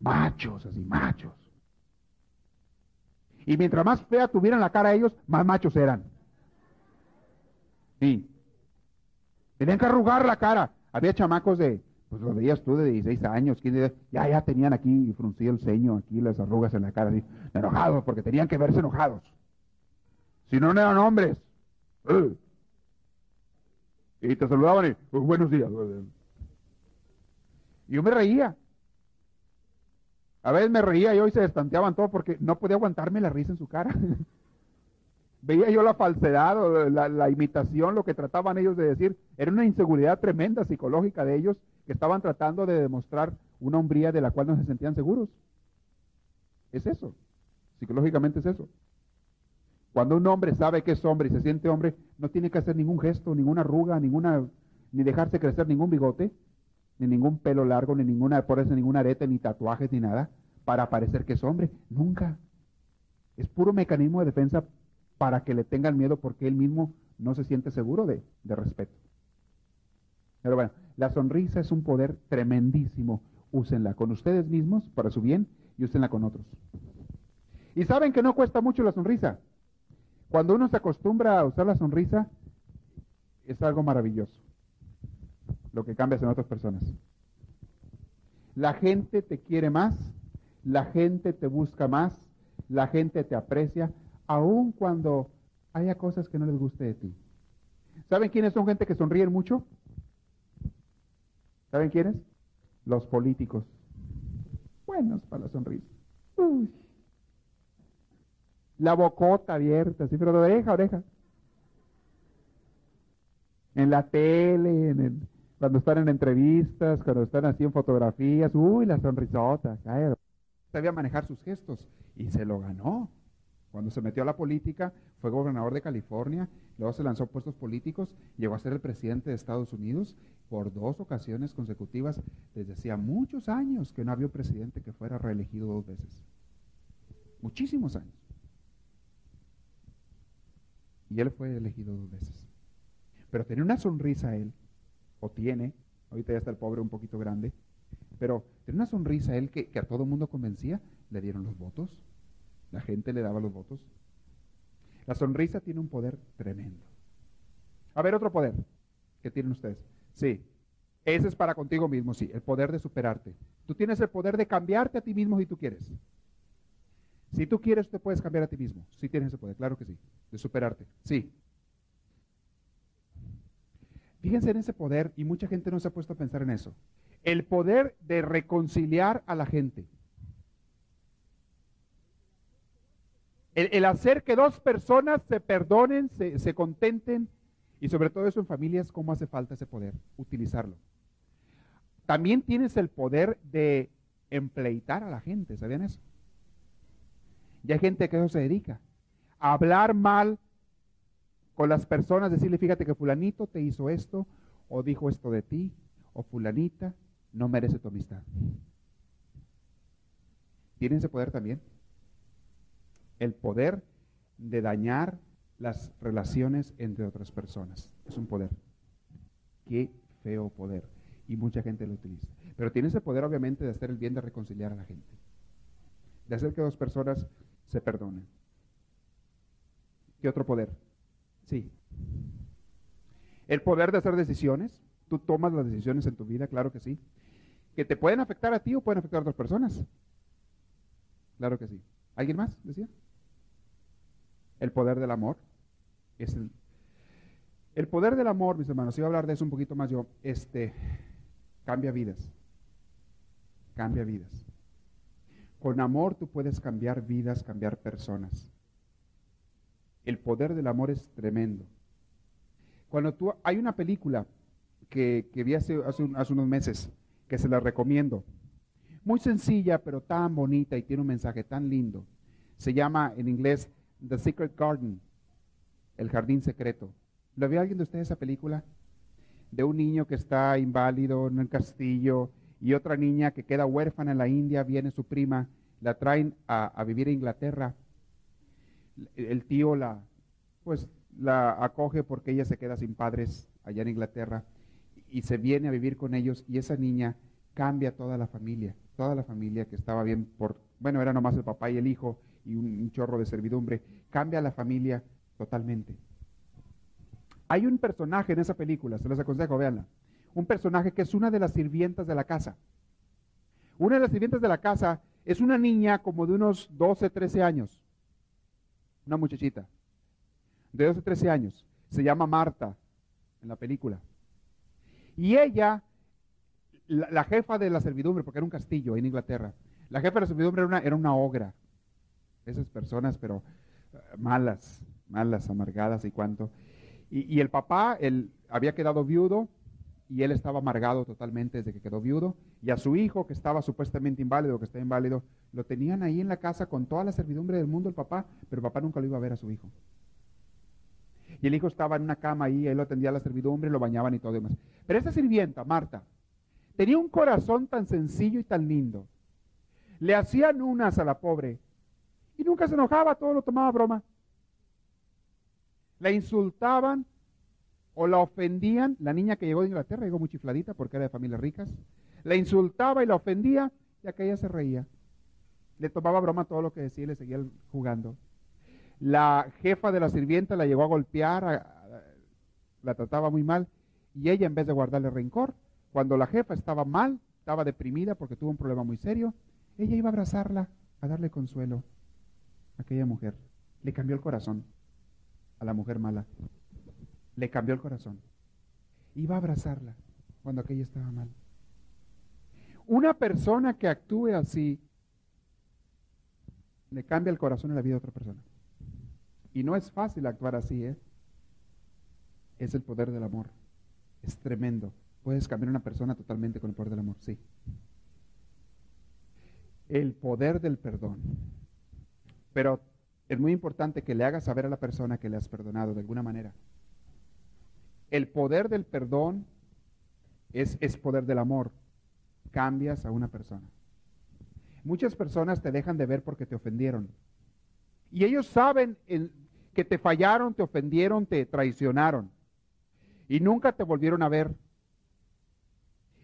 Machos, así, machos. Y mientras más fea tuvieran la cara ellos, más machos eran. Sí. Tenían que arrugar la cara. Había chamacos de, pues lo veías tú de 16 años, 15, ya, ya tenían aquí fruncido el ceño, aquí las arrugas en la cara, enojados, porque tenían que verse enojados. Si no, no eran hombres. Y te saludaban y, pues, buenos días. Y yo me reía. A veces me reía yo y se destanteaban todo porque no podía aguantarme la risa en su cara. Veía yo la falsedad o la, imitación, lo que trataban ellos de decir. Era una inseguridad tremenda psicológica de ellos que estaban tratando de demostrar una hombría de la cual no se sentían seguros. Es eso. Psicológicamente es eso. Cuando un hombre sabe que es hombre y se siente hombre, no tiene que hacer ningún gesto, ninguna arruga, ninguna, ni dejarse crecer ningún bigote, ni ningún pelo largo, ni ninguna, por eso ninguna arete, ni tatuajes, ni nada, para parecer que es hombre. Nunca. Es puro mecanismo de defensa para que le tengan miedo porque él mismo no se siente seguro de, de respeto. Pero bueno, la sonrisa es un poder tremendísimo. Úsenla con ustedes mismos para su bien y úsenla con otros. Y saben que no cuesta mucho la sonrisa. Cuando uno se acostumbra a usar la sonrisa, es algo maravilloso lo que cambias en otras personas. La gente te quiere más, la gente te busca más, la gente te aprecia, aun cuando haya cosas que no les guste de ti. ¿Saben quiénes son gente que sonríen mucho? ¿Saben quiénes? Los políticos. Buenos para la sonrisa. La bocota abierta, así, pero de oreja oreja. En la tele, en el, cuando están en entrevistas, cuando están así en fotografías, uy, la sonrisota. Sabía manejar sus gestos y se lo ganó. Cuando se metió a la política, fue gobernador de California, luego se lanzó a puestos políticos, llegó a ser el presidente de Estados Unidos por dos ocasiones consecutivas, desde hacía muchos años que no había un presidente que fuera reelegido dos veces. Muchísimos años. Y él fue elegido dos veces. Pero tenía una sonrisa él, o tiene, ahorita ya está el pobre un poquito grande, pero tenía una sonrisa él que, a todo mundo convencía, le dieron los votos, la gente le daba los votos. La sonrisa tiene un poder tremendo. A ver, otro poder que tienen ustedes. Sí, ese es para contigo mismo, sí, el poder de superarte. Tú tienes el poder de cambiarte a ti mismo si tú quieres. Si tú quieres, te puedes cambiar a ti mismo. Sí tienes ese poder, claro que sí. De superarte, sí. Fíjense en ese poder y mucha gente no se ha puesto a pensar en eso. El poder de reconciliar a la gente. El, hacer que dos personas se perdonen, se, se contenten y sobre todo eso en familias, ¿cómo hace falta ese poder? Utilizarlo. También tienes el poder de empleitar a la gente, ¿sabían eso? Y hay gente que eso se dedica. A hablar mal con las personas, decirle, fíjate que fulanito te hizo esto, o dijo esto de ti, o fulanita no merece tu amistad. ¿Tienen ese poder también? el poder de dañar las relaciones entre otras personas. Es un poder. Qué feo poder. Y mucha gente lo utiliza. Pero tiene ese poder obviamente de hacer el bien, de reconciliar a la gente. De hacer que dos personas se perdonen. ¿Qué otro poder? Sí. El poder de hacer decisiones. Tú tomas las decisiones en tu vida, claro que sí. Que te pueden afectar a ti o pueden afectar a otras personas. Claro que sí. ¿Alguien más decía? El poder del amor. Es el, el poder del amor, mis hermanos, iba a hablar de eso un poquito más yo, este, cambia vidas. Cambia vidas. Con amor tú puedes cambiar vidas, cambiar personas. El poder del amor es tremendo. Cuando tú, hay una película que, vi hace, hace, unos meses, que se la recomiendo. Muy sencilla, pero tan bonita y tiene un mensaje tan lindo. Se llama en inglés The Secret Garden, El Jardín Secreto. ¿Lo vio alguien de ustedes esa película? De un niño que está inválido en el castillo y otra niña que queda huérfana en la India, viene su prima, la traen a, vivir a Inglaterra. El tío la, pues, la acoge porque ella se queda sin padres allá en Inglaterra y se viene a vivir con ellos y esa niña cambia toda la familia, toda la familia que estaba bien por, bueno, era nomás el papá y el hijo, y un, chorro de servidumbre, cambia la familia totalmente. Hay un personaje en esa película, se los aconsejo, véanla. Un personaje que es una de las sirvientas de la casa. Una de las sirvientas de la casa es una niña como de unos 12, 13 años. Una muchachita. De 12, 13 años. Se llama Marta en la película. Y ella, la, jefa de la servidumbre, porque era un castillo en Inglaterra, la jefa de la servidumbre era una, era una ogra, esas personas, pero eh, malas, malas, amargadas y cuánto. Y, el papá, él había quedado viudo y él estaba amargado totalmente desde que quedó viudo. Y a su hijo, que estaba supuestamente inválido, que está inválido, lo tenían ahí en la casa con toda la servidumbre del mundo el papá, pero el papá nunca lo iba a ver a su hijo. Y el hijo estaba en una cama ahí, él lo atendía a la servidumbre, lo bañaban y todo demás. Pero esa sirvienta, Marta, tenía un corazón tan sencillo y tan lindo. Le hacían unas a la pobre y nunca se enojaba, todo lo tomaba broma. La insultaban o la ofendían. La niña que llegó de Inglaterra llegó muy chifladita porque era de familias ricas. La insultaba y la ofendía y aquella se reía. Le tomaba broma todo lo que decía y le seguía jugando. La jefa de la sirvienta la llegó a golpear, la trataba muy mal y ella en vez de guardarle rencor, cuando la jefa estaba mal, estaba deprimida porque tuvo un problema muy serio, ella iba a abrazarla, a darle consuelo aquella mujer. Le cambió el corazón a la mujer mala. Le cambió el corazón. Iba a abrazarla cuando aquella estaba mal. Una persona que actúe así le cambia el corazón en la vida de otra persona. Y no es fácil actuar así, ¿eh? Es el poder del amor. Es tremendo. Puedes cambiar a una persona totalmente con el poder del amor, sí. El poder del perdón. Pero es muy importante que le hagas saber a la persona que le has perdonado de alguna manera. El poder del perdón es, es poder del amor. Cambias a una persona. Muchas personas te dejan de ver porque te ofendieron. Y ellos saben que te fallaron, te ofendieron, te traicionaron. Y nunca te volvieron a ver.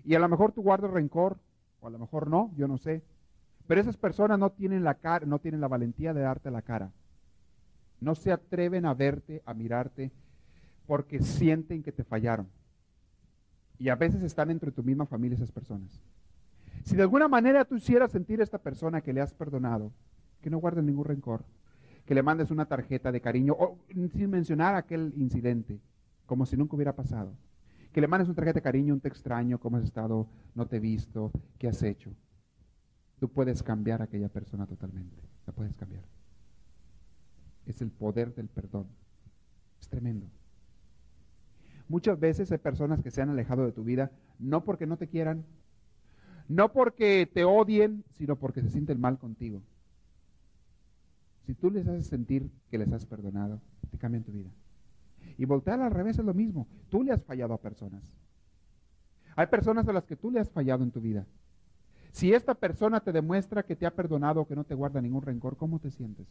Y a lo mejor tú guardas rencor, o a lo mejor no, yo no sé. Pero esas personas no tienen la cara, no tienen la valentía de darte la cara. No se atreven a verte, a mirarte, porque sienten que te fallaron. Y a veces están entre tu misma familia esas personas. Si de alguna manera tú hicieras sentir a esta persona que le has perdonado, que no guarde ningún rencor, que le mandes una tarjeta de cariño, o, sin mencionar aquel incidente, como si nunca hubiera pasado. Que le mandes una tarjeta de cariño, un te extraño, cómo has estado, no te he visto, qué has hecho. Tú puedes cambiar a aquella persona totalmente. La puedes cambiar. Es el poder del perdón. Es tremendo. Muchas veces hay personas que se han alejado de tu vida no porque no te quieran, no porque te odien, sino porque se sienten mal contigo. Si tú les haces sentir que les has perdonado, te cambian tu vida. Y voltear al revés es lo mismo. Tú le has fallado a personas. Hay personas a las que tú le has fallado en tu vida. Si esta persona te demuestra que te ha perdonado, que no te guarda ningún rencor, ¿cómo te sientes?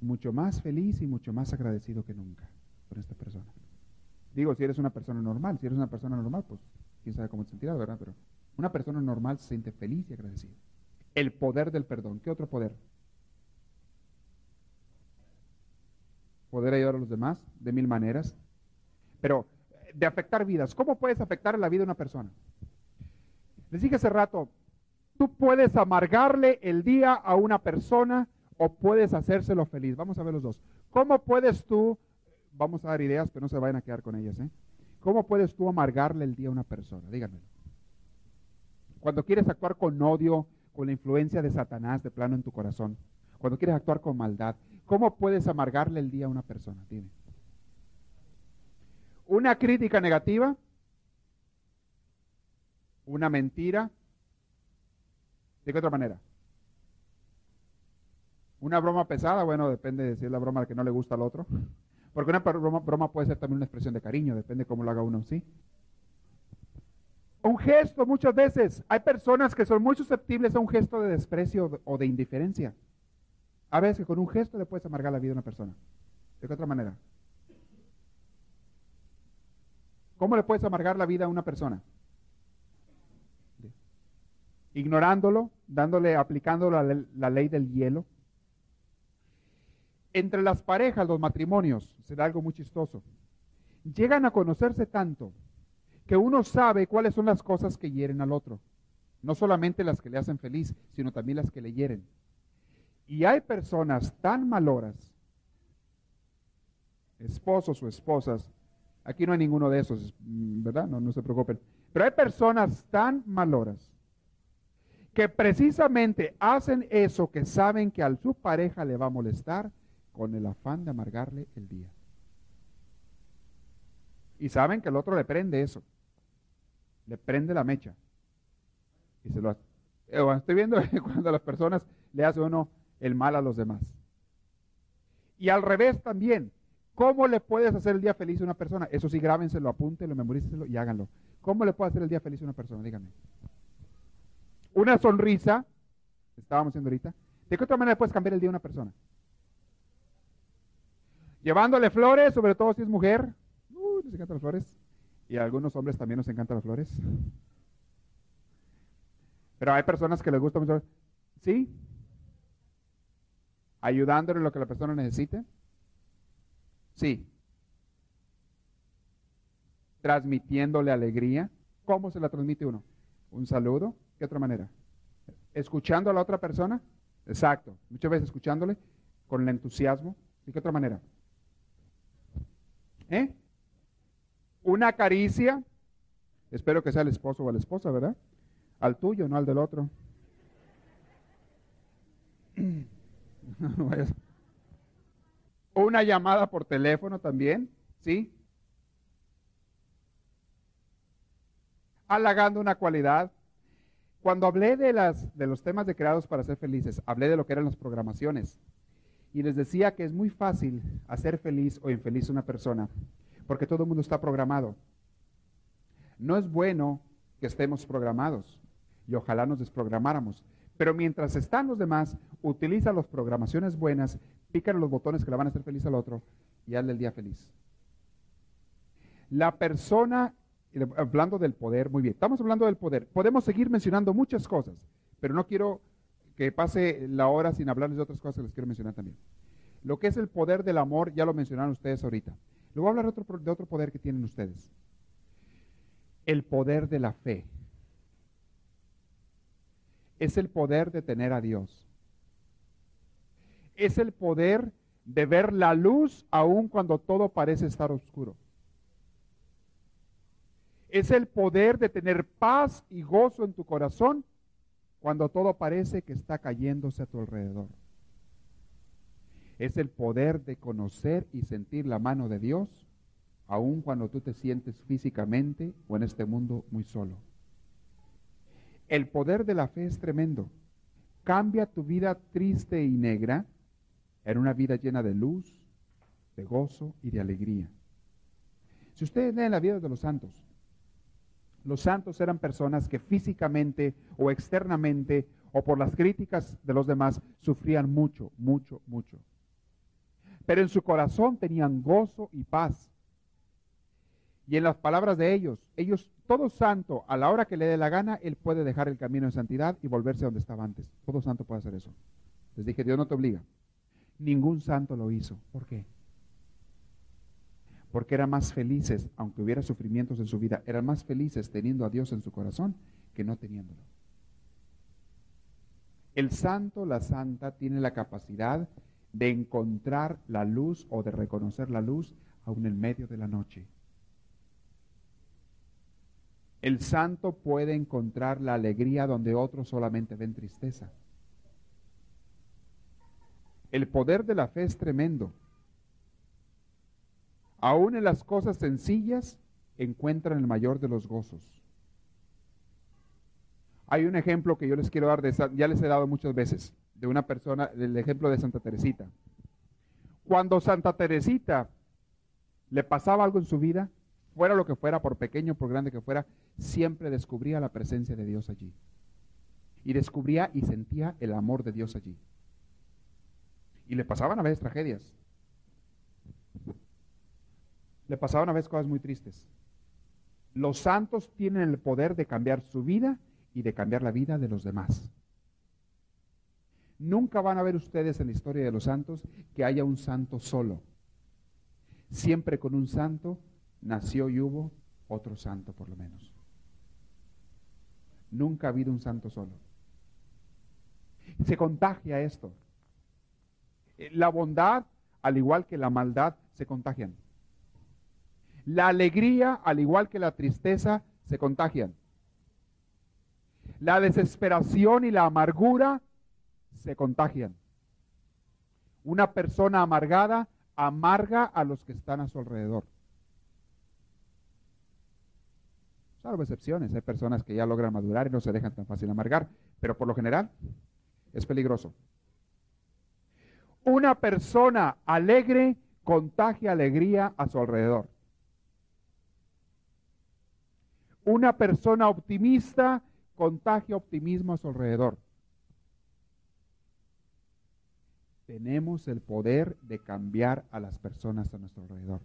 Mucho más feliz y mucho más agradecido que nunca esta persona. Digo, si eres una persona normal, si eres una persona normal, pues quién sabe cómo te sentirás, ¿verdad? Pero una persona normal se siente feliz y agradecida. El poder del perdón. ¿Qué otro poder? Poder ayudar a los demás de mil maneras. Pero de afectar vidas. ¿Cómo puedes afectar la vida de una persona? Les dije hace rato, tú puedes amargarle el día a una persona o puedes hacérselo feliz. Vamos a ver los dos. ¿Cómo puedes tú, vamos a dar ideas, pero no se vayan a quedar con ellas, ¿eh? ¿Cómo puedes tú amargarle el día a una persona? Díganmelo. Cuando quieres actuar con odio, con la influencia de Satanás de plano en tu corazón, cuando quieres actuar con maldad, ¿cómo puedes amargarle el día a una persona? Una crítica negativa, una mentira. ¿De qué otra manera? Una broma pesada, bueno, depende de si es la broma que no le gusta al otro. Porque una broma, puede ser también una expresión de cariño, depende de cómo lo haga uno, ¿sí? Un gesto, muchas veces. Hay personas que son muy susceptibles a un gesto de desprecio o de indiferencia. A veces con un gesto le puedes amargar la vida a una persona. ¿De qué otra manera? ¿Cómo le puedes amargar la vida a una persona? ignorándolo, dándole, aplicando la, ley del hielo. Entre las parejas, los matrimonios, será algo muy chistoso. Llegan a conocerse tanto que uno sabe cuáles son las cosas que hieren al otro. No solamente las que le hacen feliz, sino también las que le hieren. Y hay personas tan maloras, esposos o esposas, aquí no hay ninguno de esos, ¿verdad? No, no se preocupen. Pero hay personas tan maloras que precisamente hacen eso que saben que a su pareja le va a molestar con el afán de amargarle el día. Y saben que el otro le prende eso, le prende la mecha. Y se lo hace. Eh, estoy viendo cuando las personas le hacen uno el mal a los demás. Y al revés también. ¿Cómo le puedes hacer el día feliz a una persona? Eso sí, grábenselo, apúntenlo, memorícenselo y háganlo. ¿Cómo le puedo hacer el día feliz a una persona? Díganme una sonrisa, estábamos haciendo ahorita, ¿de qué otra manera puedes cambiar el día de una persona? Llevándole flores, sobre todo si es mujer. Uy, les encantan las flores. Y a algunos hombres también nos encantan las flores. Pero hay personas que les gusta mucho. ¿Sí? Ayudándole lo que la persona necesite. Sí. Transmitiéndole alegría. ¿Cómo se la transmite uno? Un saludo, ¿Qué otra manera? ¿Escuchando a la otra persona? Exacto. Muchas veces escuchándole con el entusiasmo. ¿De qué otra manera? ¿Eh? Una caricia. Espero que sea el esposo o la esposa, ¿verdad? Al tuyo, no al del otro. Una llamada por teléfono también, ¿sí? Halagando una cualidad. Cuando hablé de, las, de los temas de creados para ser felices, hablé de lo que eran las programaciones. Y les decía que es muy fácil hacer feliz o infeliz una persona, porque todo el mundo está programado. No es bueno que estemos programados y ojalá nos desprogramáramos. Pero mientras están los demás, utiliza las programaciones buenas, pícale los botones que le van a hacer feliz al otro y hazle el día feliz. La persona, hablando del poder, muy bien, estamos hablando del poder. Podemos seguir mencionando muchas cosas, pero no quiero que pase la hora sin hablarles de otras cosas que les quiero mencionar también. Lo que es el poder del amor, ya lo mencionaron ustedes ahorita. Luego voy a hablar de otro poder que tienen ustedes. El poder de la fe es el poder de tener a Dios. Es el poder de ver la luz aun cuando todo parece estar oscuro. Es el poder de tener paz y gozo en tu corazón cuando todo parece que está cayéndose a tu alrededor. Es el poder de conocer y sentir la mano de Dios aun cuando tú te sientes físicamente o en este mundo muy solo. El poder de la fe es tremendo. Cambia tu vida triste y negra en una vida llena de luz, de gozo y de alegría. Si ustedes leen la vida de los santos, los santos eran personas que físicamente o externamente o por las críticas de los demás sufrían mucho, mucho, mucho. Pero en su corazón tenían gozo y paz. Y en las palabras de ellos, ellos, todo santo, a la hora que le dé la gana, él puede dejar el camino de santidad y volverse donde estaba antes. Todo santo puede hacer eso. Les dije, Dios no te obliga. Ningún santo lo hizo. ¿Por qué? Porque eran más felices, aunque hubiera sufrimientos en su vida, eran más felices teniendo a Dios en su corazón que no teniéndolo. El santo, la santa, tiene la capacidad de encontrar la luz o de reconocer la luz aún en medio de la noche. El santo puede encontrar la alegría donde otros solamente ven tristeza. El poder de la fe es tremendo. Aún en las cosas sencillas encuentran el mayor de los gozos. Hay un ejemplo que yo les quiero dar, de, ya les he dado muchas veces, de una persona, el ejemplo de Santa Teresita. Cuando Santa Teresita le pasaba algo en su vida, fuera lo que fuera, por pequeño, por grande que fuera, siempre descubría la presencia de Dios allí. Y descubría y sentía el amor de Dios allí. Y le pasaban a veces tragedias. Le pasaban a veces cosas muy tristes. Los santos tienen el poder de cambiar su vida y de cambiar la vida de los demás. Nunca van a ver ustedes en la historia de los santos que haya un santo solo. Siempre con un santo nació y hubo otro santo por lo menos. Nunca ha habido un santo solo. Se contagia esto. Eh, la bondad, al igual que la maldad, se contagian. La alegría, al igual que la tristeza, se contagian. La desesperación y la amargura se contagian. Una persona amargada amarga a los que están a su alrededor. Salvo excepciones, hay personas que ya logran madurar y no se dejan tan fácil amargar, pero por lo general es peligroso. Una persona alegre contagia alegría a su alrededor. Una persona optimista contagia optimismo a su alrededor. Tenemos el poder de cambiar a las personas a nuestro alrededor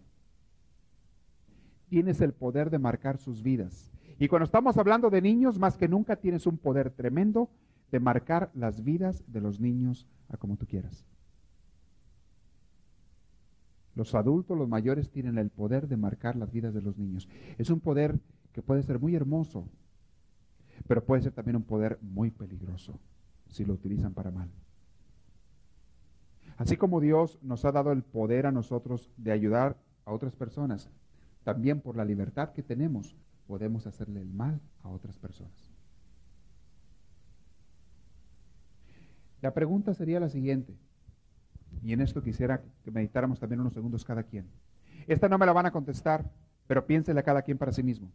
tienes el poder de marcar sus vidas. Y cuando estamos hablando de niños, más que nunca tienes un poder tremendo de marcar las vidas de los niños a como tú quieras. Los adultos, los mayores, tienen el poder de marcar las vidas de los niños. Es un poder que puede ser muy hermoso, pero puede ser también un poder muy peligroso si lo utilizan para mal. Así como Dios nos ha dado el poder a nosotros de ayudar a otras personas, también por la libertad que tenemos podemos hacerle el mal a otras personas. La pregunta sería la siguiente, y en esto quisiera que meditáramos también unos segundos cada quien. Esta no me la van a contestar, pero piénsela cada quien para sí mismo.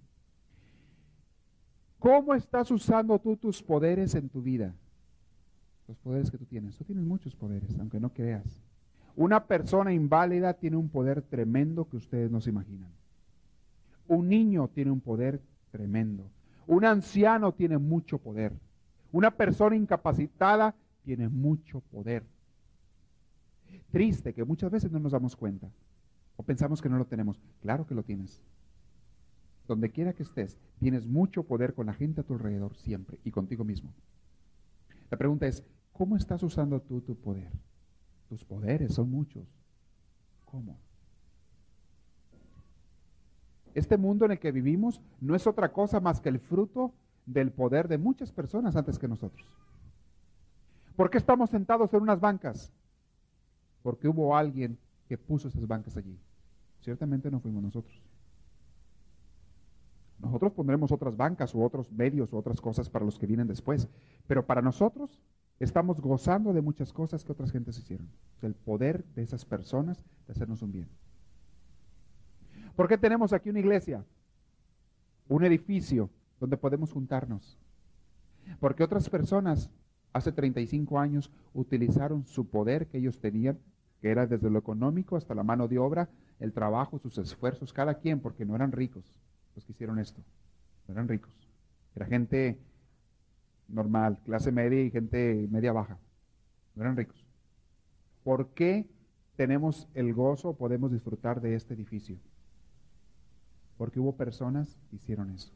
¿Cómo estás usando tú tus poderes en tu vida? Los poderes que tú tienes. Tú tienes muchos poderes, aunque no creas. Una persona inválida tiene un poder tremendo que ustedes no se imaginan. Un niño tiene un poder tremendo. Un anciano tiene mucho poder. Una persona incapacitada tiene mucho poder. Triste que muchas veces no nos damos cuenta o pensamos que no lo tenemos. Claro que lo tienes. Donde quiera que estés, tienes mucho poder con la gente a tu alrededor siempre y contigo mismo. La pregunta es, ¿cómo estás usando tú tu poder? Tus poderes son muchos. ¿Cómo? Este mundo en el que vivimos no es otra cosa más que el fruto del poder de muchas personas antes que nosotros. ¿Por qué estamos sentados en unas bancas? Porque hubo alguien que puso esas bancas allí. Ciertamente no fuimos nosotros. Nosotros pondremos otras bancas u otros medios u otras cosas para los que vienen después. Pero para nosotros estamos gozando de muchas cosas que otras gentes hicieron. Del poder de esas personas de hacernos un bien. ¿Por qué tenemos aquí una iglesia? Un edificio donde podemos juntarnos. Porque otras personas hace 35 años utilizaron su poder que ellos tenían, que era desde lo económico hasta la mano de obra, el trabajo, sus esfuerzos, cada quien, porque no eran ricos los que hicieron esto. No eran ricos. Era gente normal, clase media y gente media baja. No eran ricos. ¿Por qué tenemos el gozo, podemos disfrutar de este edificio? Porque hubo personas que hicieron eso.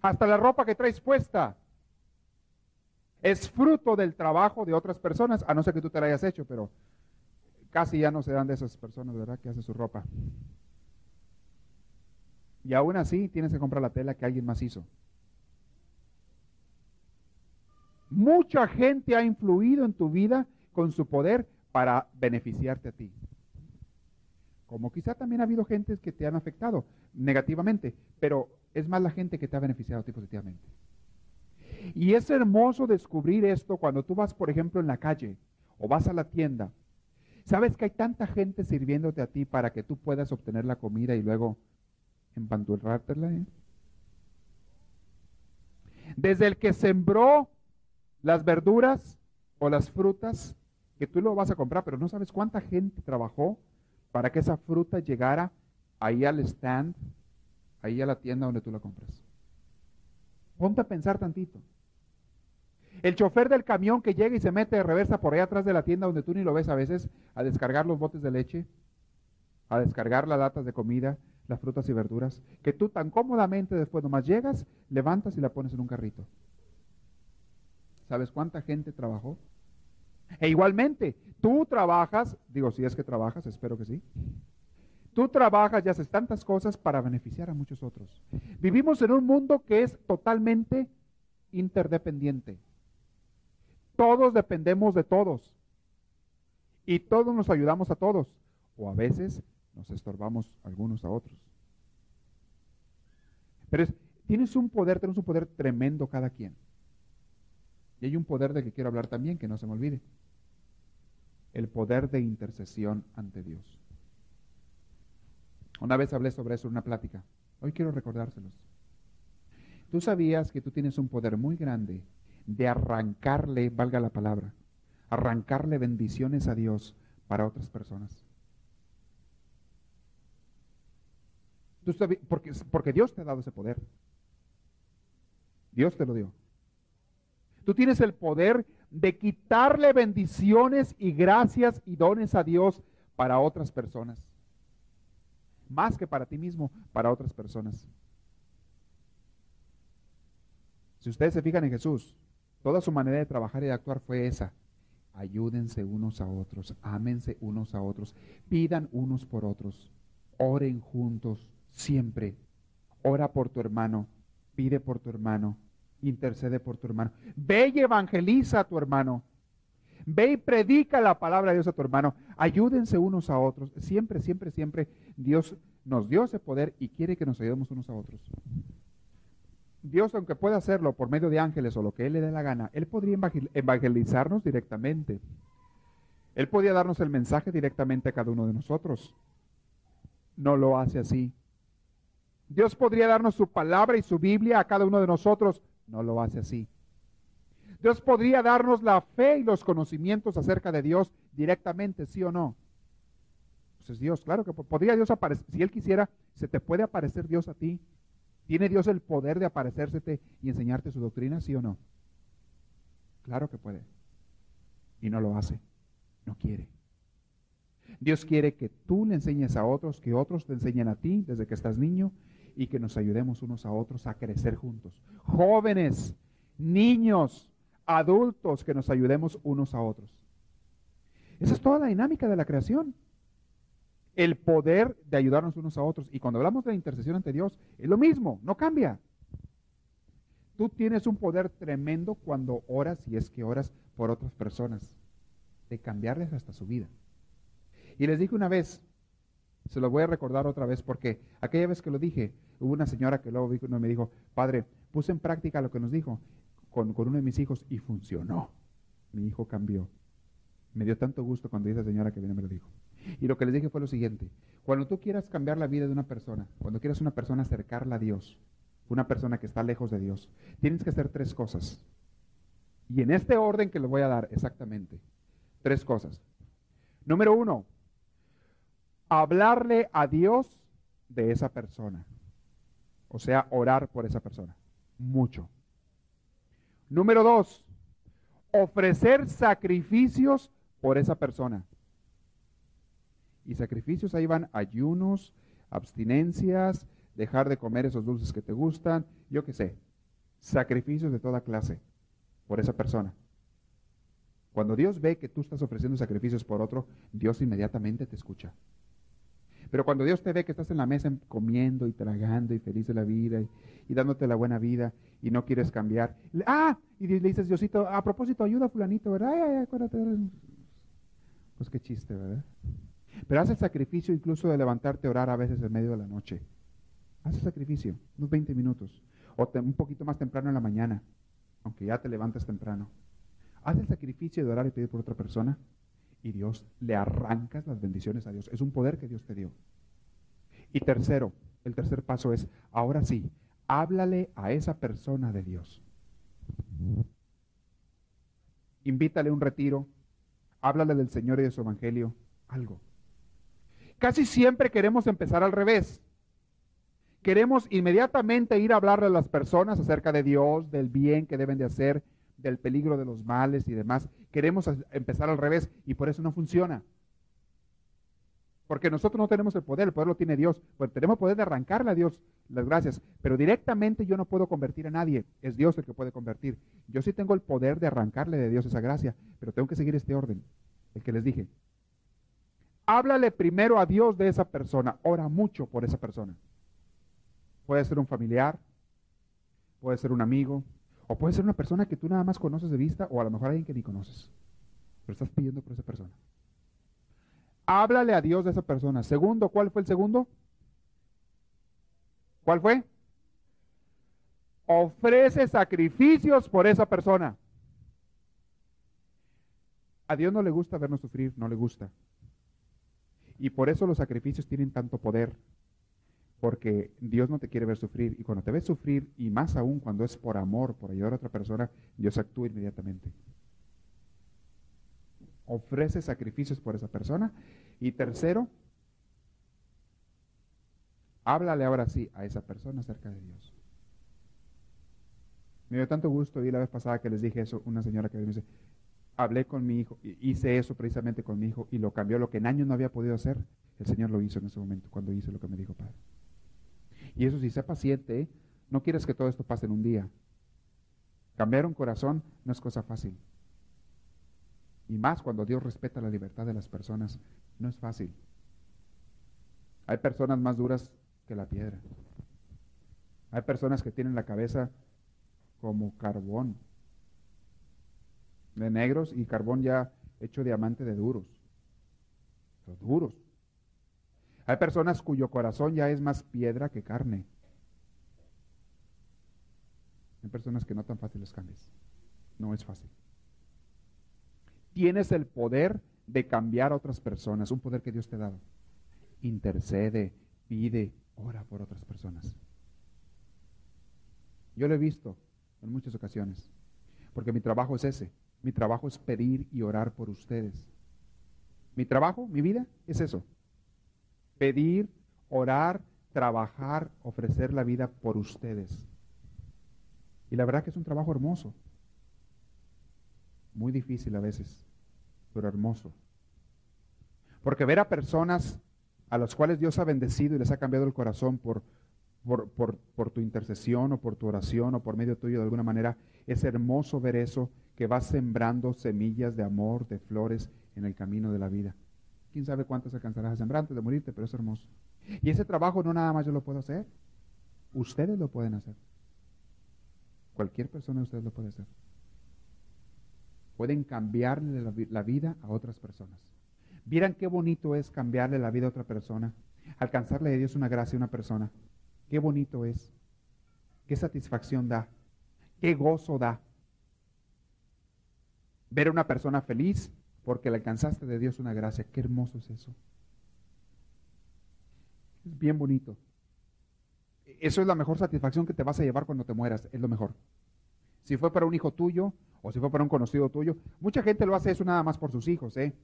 Hasta la ropa que traes puesta es fruto del trabajo de otras personas, a no ser que tú te la hayas hecho, pero casi ya no se dan de esas personas, ¿verdad? Que hacen su ropa. Y aún así tienes que comprar la tela que alguien más hizo. Mucha gente ha influido en tu vida con su poder para beneficiarte a ti. Como quizá también ha habido gente que te han afectado negativamente, pero es más la gente que te ha beneficiado a ti positivamente. Y es hermoso descubrir esto cuando tú vas, por ejemplo, en la calle o vas a la tienda. Sabes que hay tanta gente sirviéndote a ti para que tú puedas obtener la comida y luego empanturrártela. ¿eh? Desde el que sembró las verduras o las frutas, que tú lo vas a comprar, pero no sabes cuánta gente trabajó para que esa fruta llegara ahí al stand, ahí a la tienda donde tú la compras. Ponte a pensar tantito. El chofer del camión que llega y se mete de reversa por ahí atrás de la tienda donde tú ni lo ves a veces, a descargar los botes de leche, a descargar las latas de comida, las frutas y verduras, que tú tan cómodamente después nomás llegas, levantas y la pones en un carrito. ¿Sabes cuánta gente trabajó? E igualmente, tú trabajas, digo, si es que trabajas, espero que sí. Tú trabajas y haces tantas cosas para beneficiar a muchos otros. Vivimos en un mundo que es totalmente interdependiente. Todos dependemos de todos. Y todos nos ayudamos a todos. O a veces nos estorbamos algunos a otros. Pero tienes un poder, tienes un poder tremendo cada quien. Y hay un poder del que quiero hablar también, que no se me olvide el poder de intercesión ante Dios. Una vez hablé sobre eso en una plática. Hoy quiero recordárselos. Tú sabías que tú tienes un poder muy grande de arrancarle, valga la palabra, arrancarle bendiciones a Dios para otras personas. Porque, porque Dios te ha dado ese poder. Dios te lo dio. Tú tienes el poder de quitarle bendiciones y gracias y dones a Dios para otras personas. Más que para ti mismo, para otras personas. Si ustedes se fijan en Jesús, toda su manera de trabajar y de actuar fue esa. Ayúdense unos a otros, ámense unos a otros, pidan unos por otros, oren juntos siempre. Ora por tu hermano, pide por tu hermano, intercede por tu hermano. Ve y evangeliza a tu hermano. Ve y predica la palabra de Dios a tu hermano. Ayúdense unos a otros. Siempre, siempre, siempre Dios nos dio ese poder y quiere que nos ayudemos unos a otros. Dios, aunque pueda hacerlo por medio de ángeles o lo que Él le dé la gana, Él podría evangelizarnos directamente. Él podía darnos el mensaje directamente a cada uno de nosotros. No lo hace así. Dios podría darnos su palabra y su Biblia a cada uno de nosotros. No lo hace así. Dios podría darnos la fe y los conocimientos acerca de Dios directamente, sí o no. Pues es Dios, claro que podría Dios aparecer. Si Él quisiera, se te puede aparecer Dios a ti. ¿Tiene Dios el poder de aparecérsete y enseñarte su doctrina, sí o no? Claro que puede. Y no lo hace. No quiere. Dios quiere que tú le enseñes a otros, que otros te enseñen a ti desde que estás niño y que nos ayudemos unos a otros a crecer juntos. Jóvenes, niños, adultos, que nos ayudemos unos a otros. Esa es toda la dinámica de la creación. El poder de ayudarnos unos a otros. Y cuando hablamos de la intercesión ante Dios, es lo mismo, no cambia. Tú tienes un poder tremendo cuando oras, y es que oras por otras personas, de cambiarles hasta su vida. Y les dije una vez, se lo voy a recordar otra vez porque aquella vez que lo dije, hubo una señora que luego me dijo, padre, puse en práctica lo que nos dijo con, uno de mis hijos y funcionó. Mi hijo cambió. Me dio tanto gusto cuando esa señora que viene me lo dijo. Y lo que les dije fue lo siguiente, cuando tú quieras cambiar la vida de una persona, cuando quieras una persona acercarla a Dios, una persona que está lejos de Dios, tienes que hacer tres cosas. Y en este orden que les voy a dar exactamente, tres cosas. Número uno, hablarle a Dios de esa persona. O sea, orar por esa persona. Mucho. Número dos, ofrecer sacrificios por esa persona. Y sacrificios ahí van ayunos, abstinencias, dejar de comer esos dulces que te gustan, yo qué sé. Sacrificios de toda clase por esa persona. Cuando Dios ve que tú estás ofreciendo sacrificios por otro, Dios inmediatamente te escucha. Pero cuando Dios te ve que estás en la mesa comiendo y tragando y feliz de la vida y, dándote la buena vida y no quieres cambiar, ah, y le dices, Diosito, a propósito, ayuda a fulanito, ¿verdad? Ay, ay, acuérdate. Pues qué chiste, ¿verdad? Pero haz el sacrificio incluso de levantarte a orar a veces en medio de la noche. Haz el sacrificio, unos 20 minutos, o un poquito más temprano en la mañana, aunque ya te levantes temprano. Haz el sacrificio de orar y pedir por otra persona y Dios le arrancas las bendiciones a Dios. Es un poder que Dios te dio. Y tercero, el tercer paso es, ahora sí, háblale a esa persona de Dios. Invítale a un retiro, háblale del Señor y de su Evangelio, algo. Casi siempre queremos empezar al revés. Queremos inmediatamente ir a hablarle a las personas acerca de Dios, del bien que deben de hacer, del peligro de los males y demás. Queremos empezar al revés y por eso no funciona. Porque nosotros no tenemos el poder, el poder lo tiene Dios. Pues tenemos poder de arrancarle a Dios las gracias, pero directamente yo no puedo convertir a nadie. Es Dios el que puede convertir. Yo sí tengo el poder de arrancarle de Dios esa gracia, pero tengo que seguir este orden, el que les dije. Háblale primero a Dios de esa persona. Ora mucho por esa persona. Puede ser un familiar, puede ser un amigo, o puede ser una persona que tú nada más conoces de vista o a lo mejor alguien que ni conoces. Pero estás pidiendo por esa persona. Háblale a Dios de esa persona. Segundo, ¿cuál fue el segundo? ¿Cuál fue? Ofrece sacrificios por esa persona. A Dios no le gusta vernos sufrir, no le gusta. Y por eso los sacrificios tienen tanto poder porque Dios no te quiere ver sufrir. Y cuando te ves sufrir, y más aún cuando es por amor, por ayudar a otra persona, Dios actúa inmediatamente. Ofrece sacrificios por esa persona. Y tercero, háblale ahora sí a esa persona acerca de Dios. Me dio tanto gusto, y la vez pasada que les dije eso, una señora que me dice, hablé con mi hijo, hice eso precisamente con mi hijo y lo cambió, lo que en años no había podido hacer, el Señor lo hizo en ese momento, cuando hice lo que me dijo Padre. Y eso sí, sé paciente, ¿eh? no quieres que todo esto pase en un día. Cambiar un corazón no es cosa fácil. Y más cuando Dios respeta la libertad de las personas, no es fácil. Hay personas más duras que la piedra. Hay personas que tienen la cabeza como carbón. De negros y carbón ya hecho diamante de duros. Los duros. Hay personas cuyo corazón ya es más piedra que carne. Hay personas que no tan fáciles cambies. No es fácil. Tienes el poder de cambiar a otras personas, un poder que Dios te ha dado. Intercede, pide, ora por otras personas. Yo lo he visto en muchas ocasiones, porque mi trabajo es ese. Mi trabajo es pedir y orar por ustedes. Mi trabajo, mi vida, es eso. Pedir, orar, trabajar, ofrecer la vida por ustedes. Y la verdad que es un trabajo hermoso. Muy difícil a veces, pero hermoso. Porque ver a personas a las cuales Dios ha bendecido y les ha cambiado el corazón por por, tu intercesión o por tu oración o por medio tuyo de alguna manera, es hermoso ver eso que va sembrando semillas de amor, de flores en el camino de la vida. Quién sabe cuántas alcanzarás a sembrar antes de morirte, pero es hermoso. Y ese trabajo no nada más yo lo puedo hacer, ustedes lo pueden hacer. Cualquier persona de ustedes lo puede hacer. Pueden cambiarle la, la vida a otras personas. Vieran qué bonito es cambiarle la vida a otra persona, alcanzarle de Dios una gracia a una persona Qué bonito es. Qué satisfacción da. Qué gozo da. Ver a una persona feliz porque le alcanzaste de Dios una gracia. Qué hermoso es eso. Es bien bonito. Eso es la mejor satisfacción que te vas a llevar cuando te mueras. Es lo mejor. Si fue para un hijo tuyo o si fue para un conocido tuyo. Mucha gente lo hace eso nada más por sus hijos. ¿eh?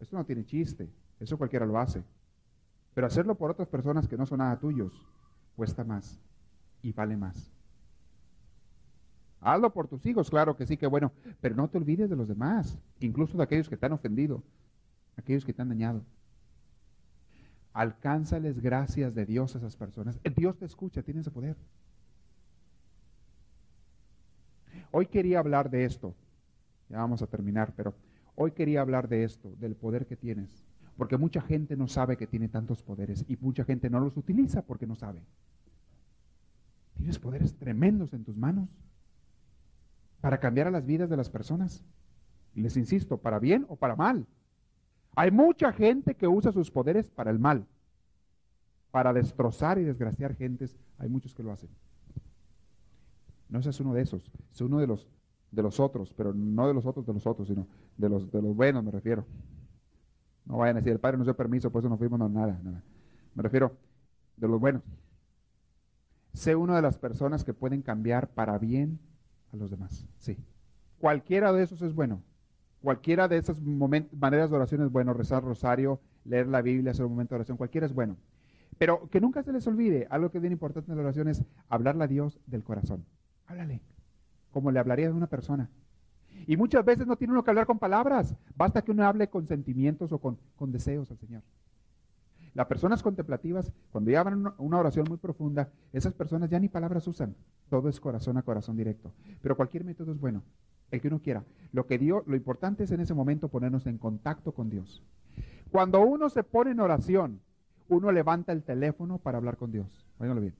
Eso no tiene chiste. Eso cualquiera lo hace. Pero hacerlo por otras personas que no son nada tuyos cuesta más y vale más. Hazlo por tus hijos, claro que sí, que bueno, pero no te olvides de los demás, incluso de aquellos que te han ofendido, aquellos que te han dañado. Alcánzales gracias de Dios a esas personas. Dios te escucha, tiene ese poder. Hoy quería hablar de esto, ya vamos a terminar, pero hoy quería hablar de esto, del poder que tienes. Porque mucha gente no sabe que tiene tantos poderes y mucha gente no los utiliza porque no sabe. Tienes poderes tremendos en tus manos para cambiar a las vidas de las personas. Les insisto, para bien o para mal. Hay mucha gente que usa sus poderes para el mal, para destrozar y desgraciar gentes. Hay muchos que lo hacen. No seas uno de esos, es uno de los de los otros, pero no de los otros de los otros, sino de los de los buenos me refiero. No vayan a decir, el Padre nos dio permiso, por eso no fuimos, no, nada, nada. Me refiero de los buenos. Sé una de las personas que pueden cambiar para bien a los demás. Sí. Cualquiera de esos es bueno. Cualquiera de esas maneras de oración es bueno. Rezar rosario, leer la Biblia, hacer un momento de oración, cualquiera es bueno. Pero que nunca se les olvide, algo que es bien importante en la oración es hablarle a Dios del corazón. Háblale, como le hablaría de una persona. Y muchas veces no tiene uno que hablar con palabras, basta que uno hable con sentimientos o con, deseos al Señor. Las personas contemplativas, cuando ya van una oración muy profunda, esas personas ya ni palabras usan, todo es corazón a corazón directo. Pero cualquier método es bueno, el que uno quiera. Lo que dio, lo importante es en ese momento ponernos en contacto con Dios. Cuando uno se pone en oración, uno levanta el teléfono para hablar con Dios. Óiganlo bien.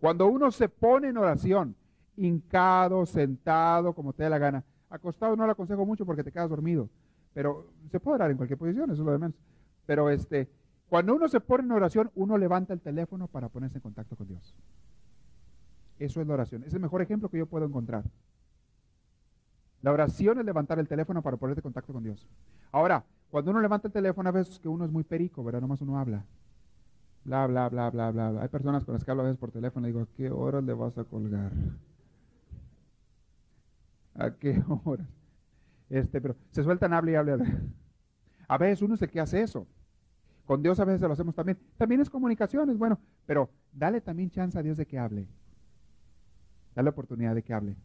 Cuando uno se pone en oración, hincado, sentado, como te dé la gana. Acostado no lo aconsejo mucho porque te quedas dormido, pero se puede orar en cualquier posición, eso es lo de menos. Pero este, cuando uno se pone en oración, uno levanta el teléfono para ponerse en contacto con Dios. Eso es la oración. Es el mejor ejemplo que yo puedo encontrar. La oración es levantar el teléfono para ponerte en contacto con Dios. Ahora, cuando uno levanta el teléfono, a veces que uno es muy perico, ¿verdad? Nomás uno habla. Bla, bla, bla, bla, bla. Hay personas con las que hablo a veces por teléfono y digo, ¿a qué hora le vas a colgar? ¿A qué horas? Este, pero se sueltan, hable y hable, A veces uno es el que hace eso. Con Dios a veces lo hacemos también. También es comunicación, es bueno, pero dale también chance a Dios de que hable. Dale oportunidad de que hable.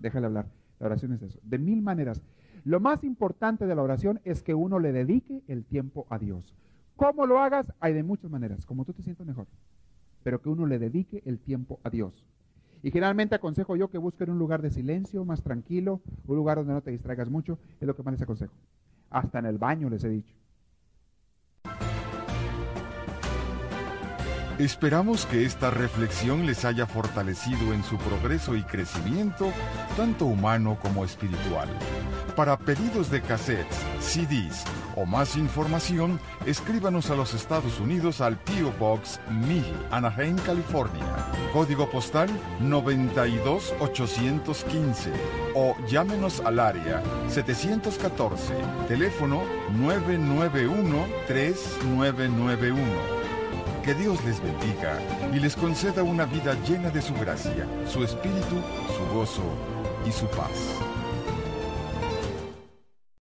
Déjale hablar. La oración es eso. De mil maneras. Lo más importante de la oración es que uno le dedique el tiempo a Dios. ¿Cómo lo hagas? Hay de muchas maneras, como tú te sientas mejor. Pero que uno le dedique el tiempo a Dios. Y generalmente aconsejo yo que busquen un lugar de silencio, más tranquilo, un lugar donde no te distraigas mucho, es lo que más les aconsejo. Hasta en el baño les he dicho. Esperamos que esta reflexión les haya fortalecido en su progreso y crecimiento, tanto humano como espiritual. Para pedidos de cassettes, CDs o más información, escríbanos a los Estados Unidos al P.O. Box 1000, Anaheim, California. Código postal 92815 o llámenos al área 714, teléfono 991 3991. Que Dios les bendiga y les conceda una vida llena de su gracia, su espíritu, su gozo y su paz.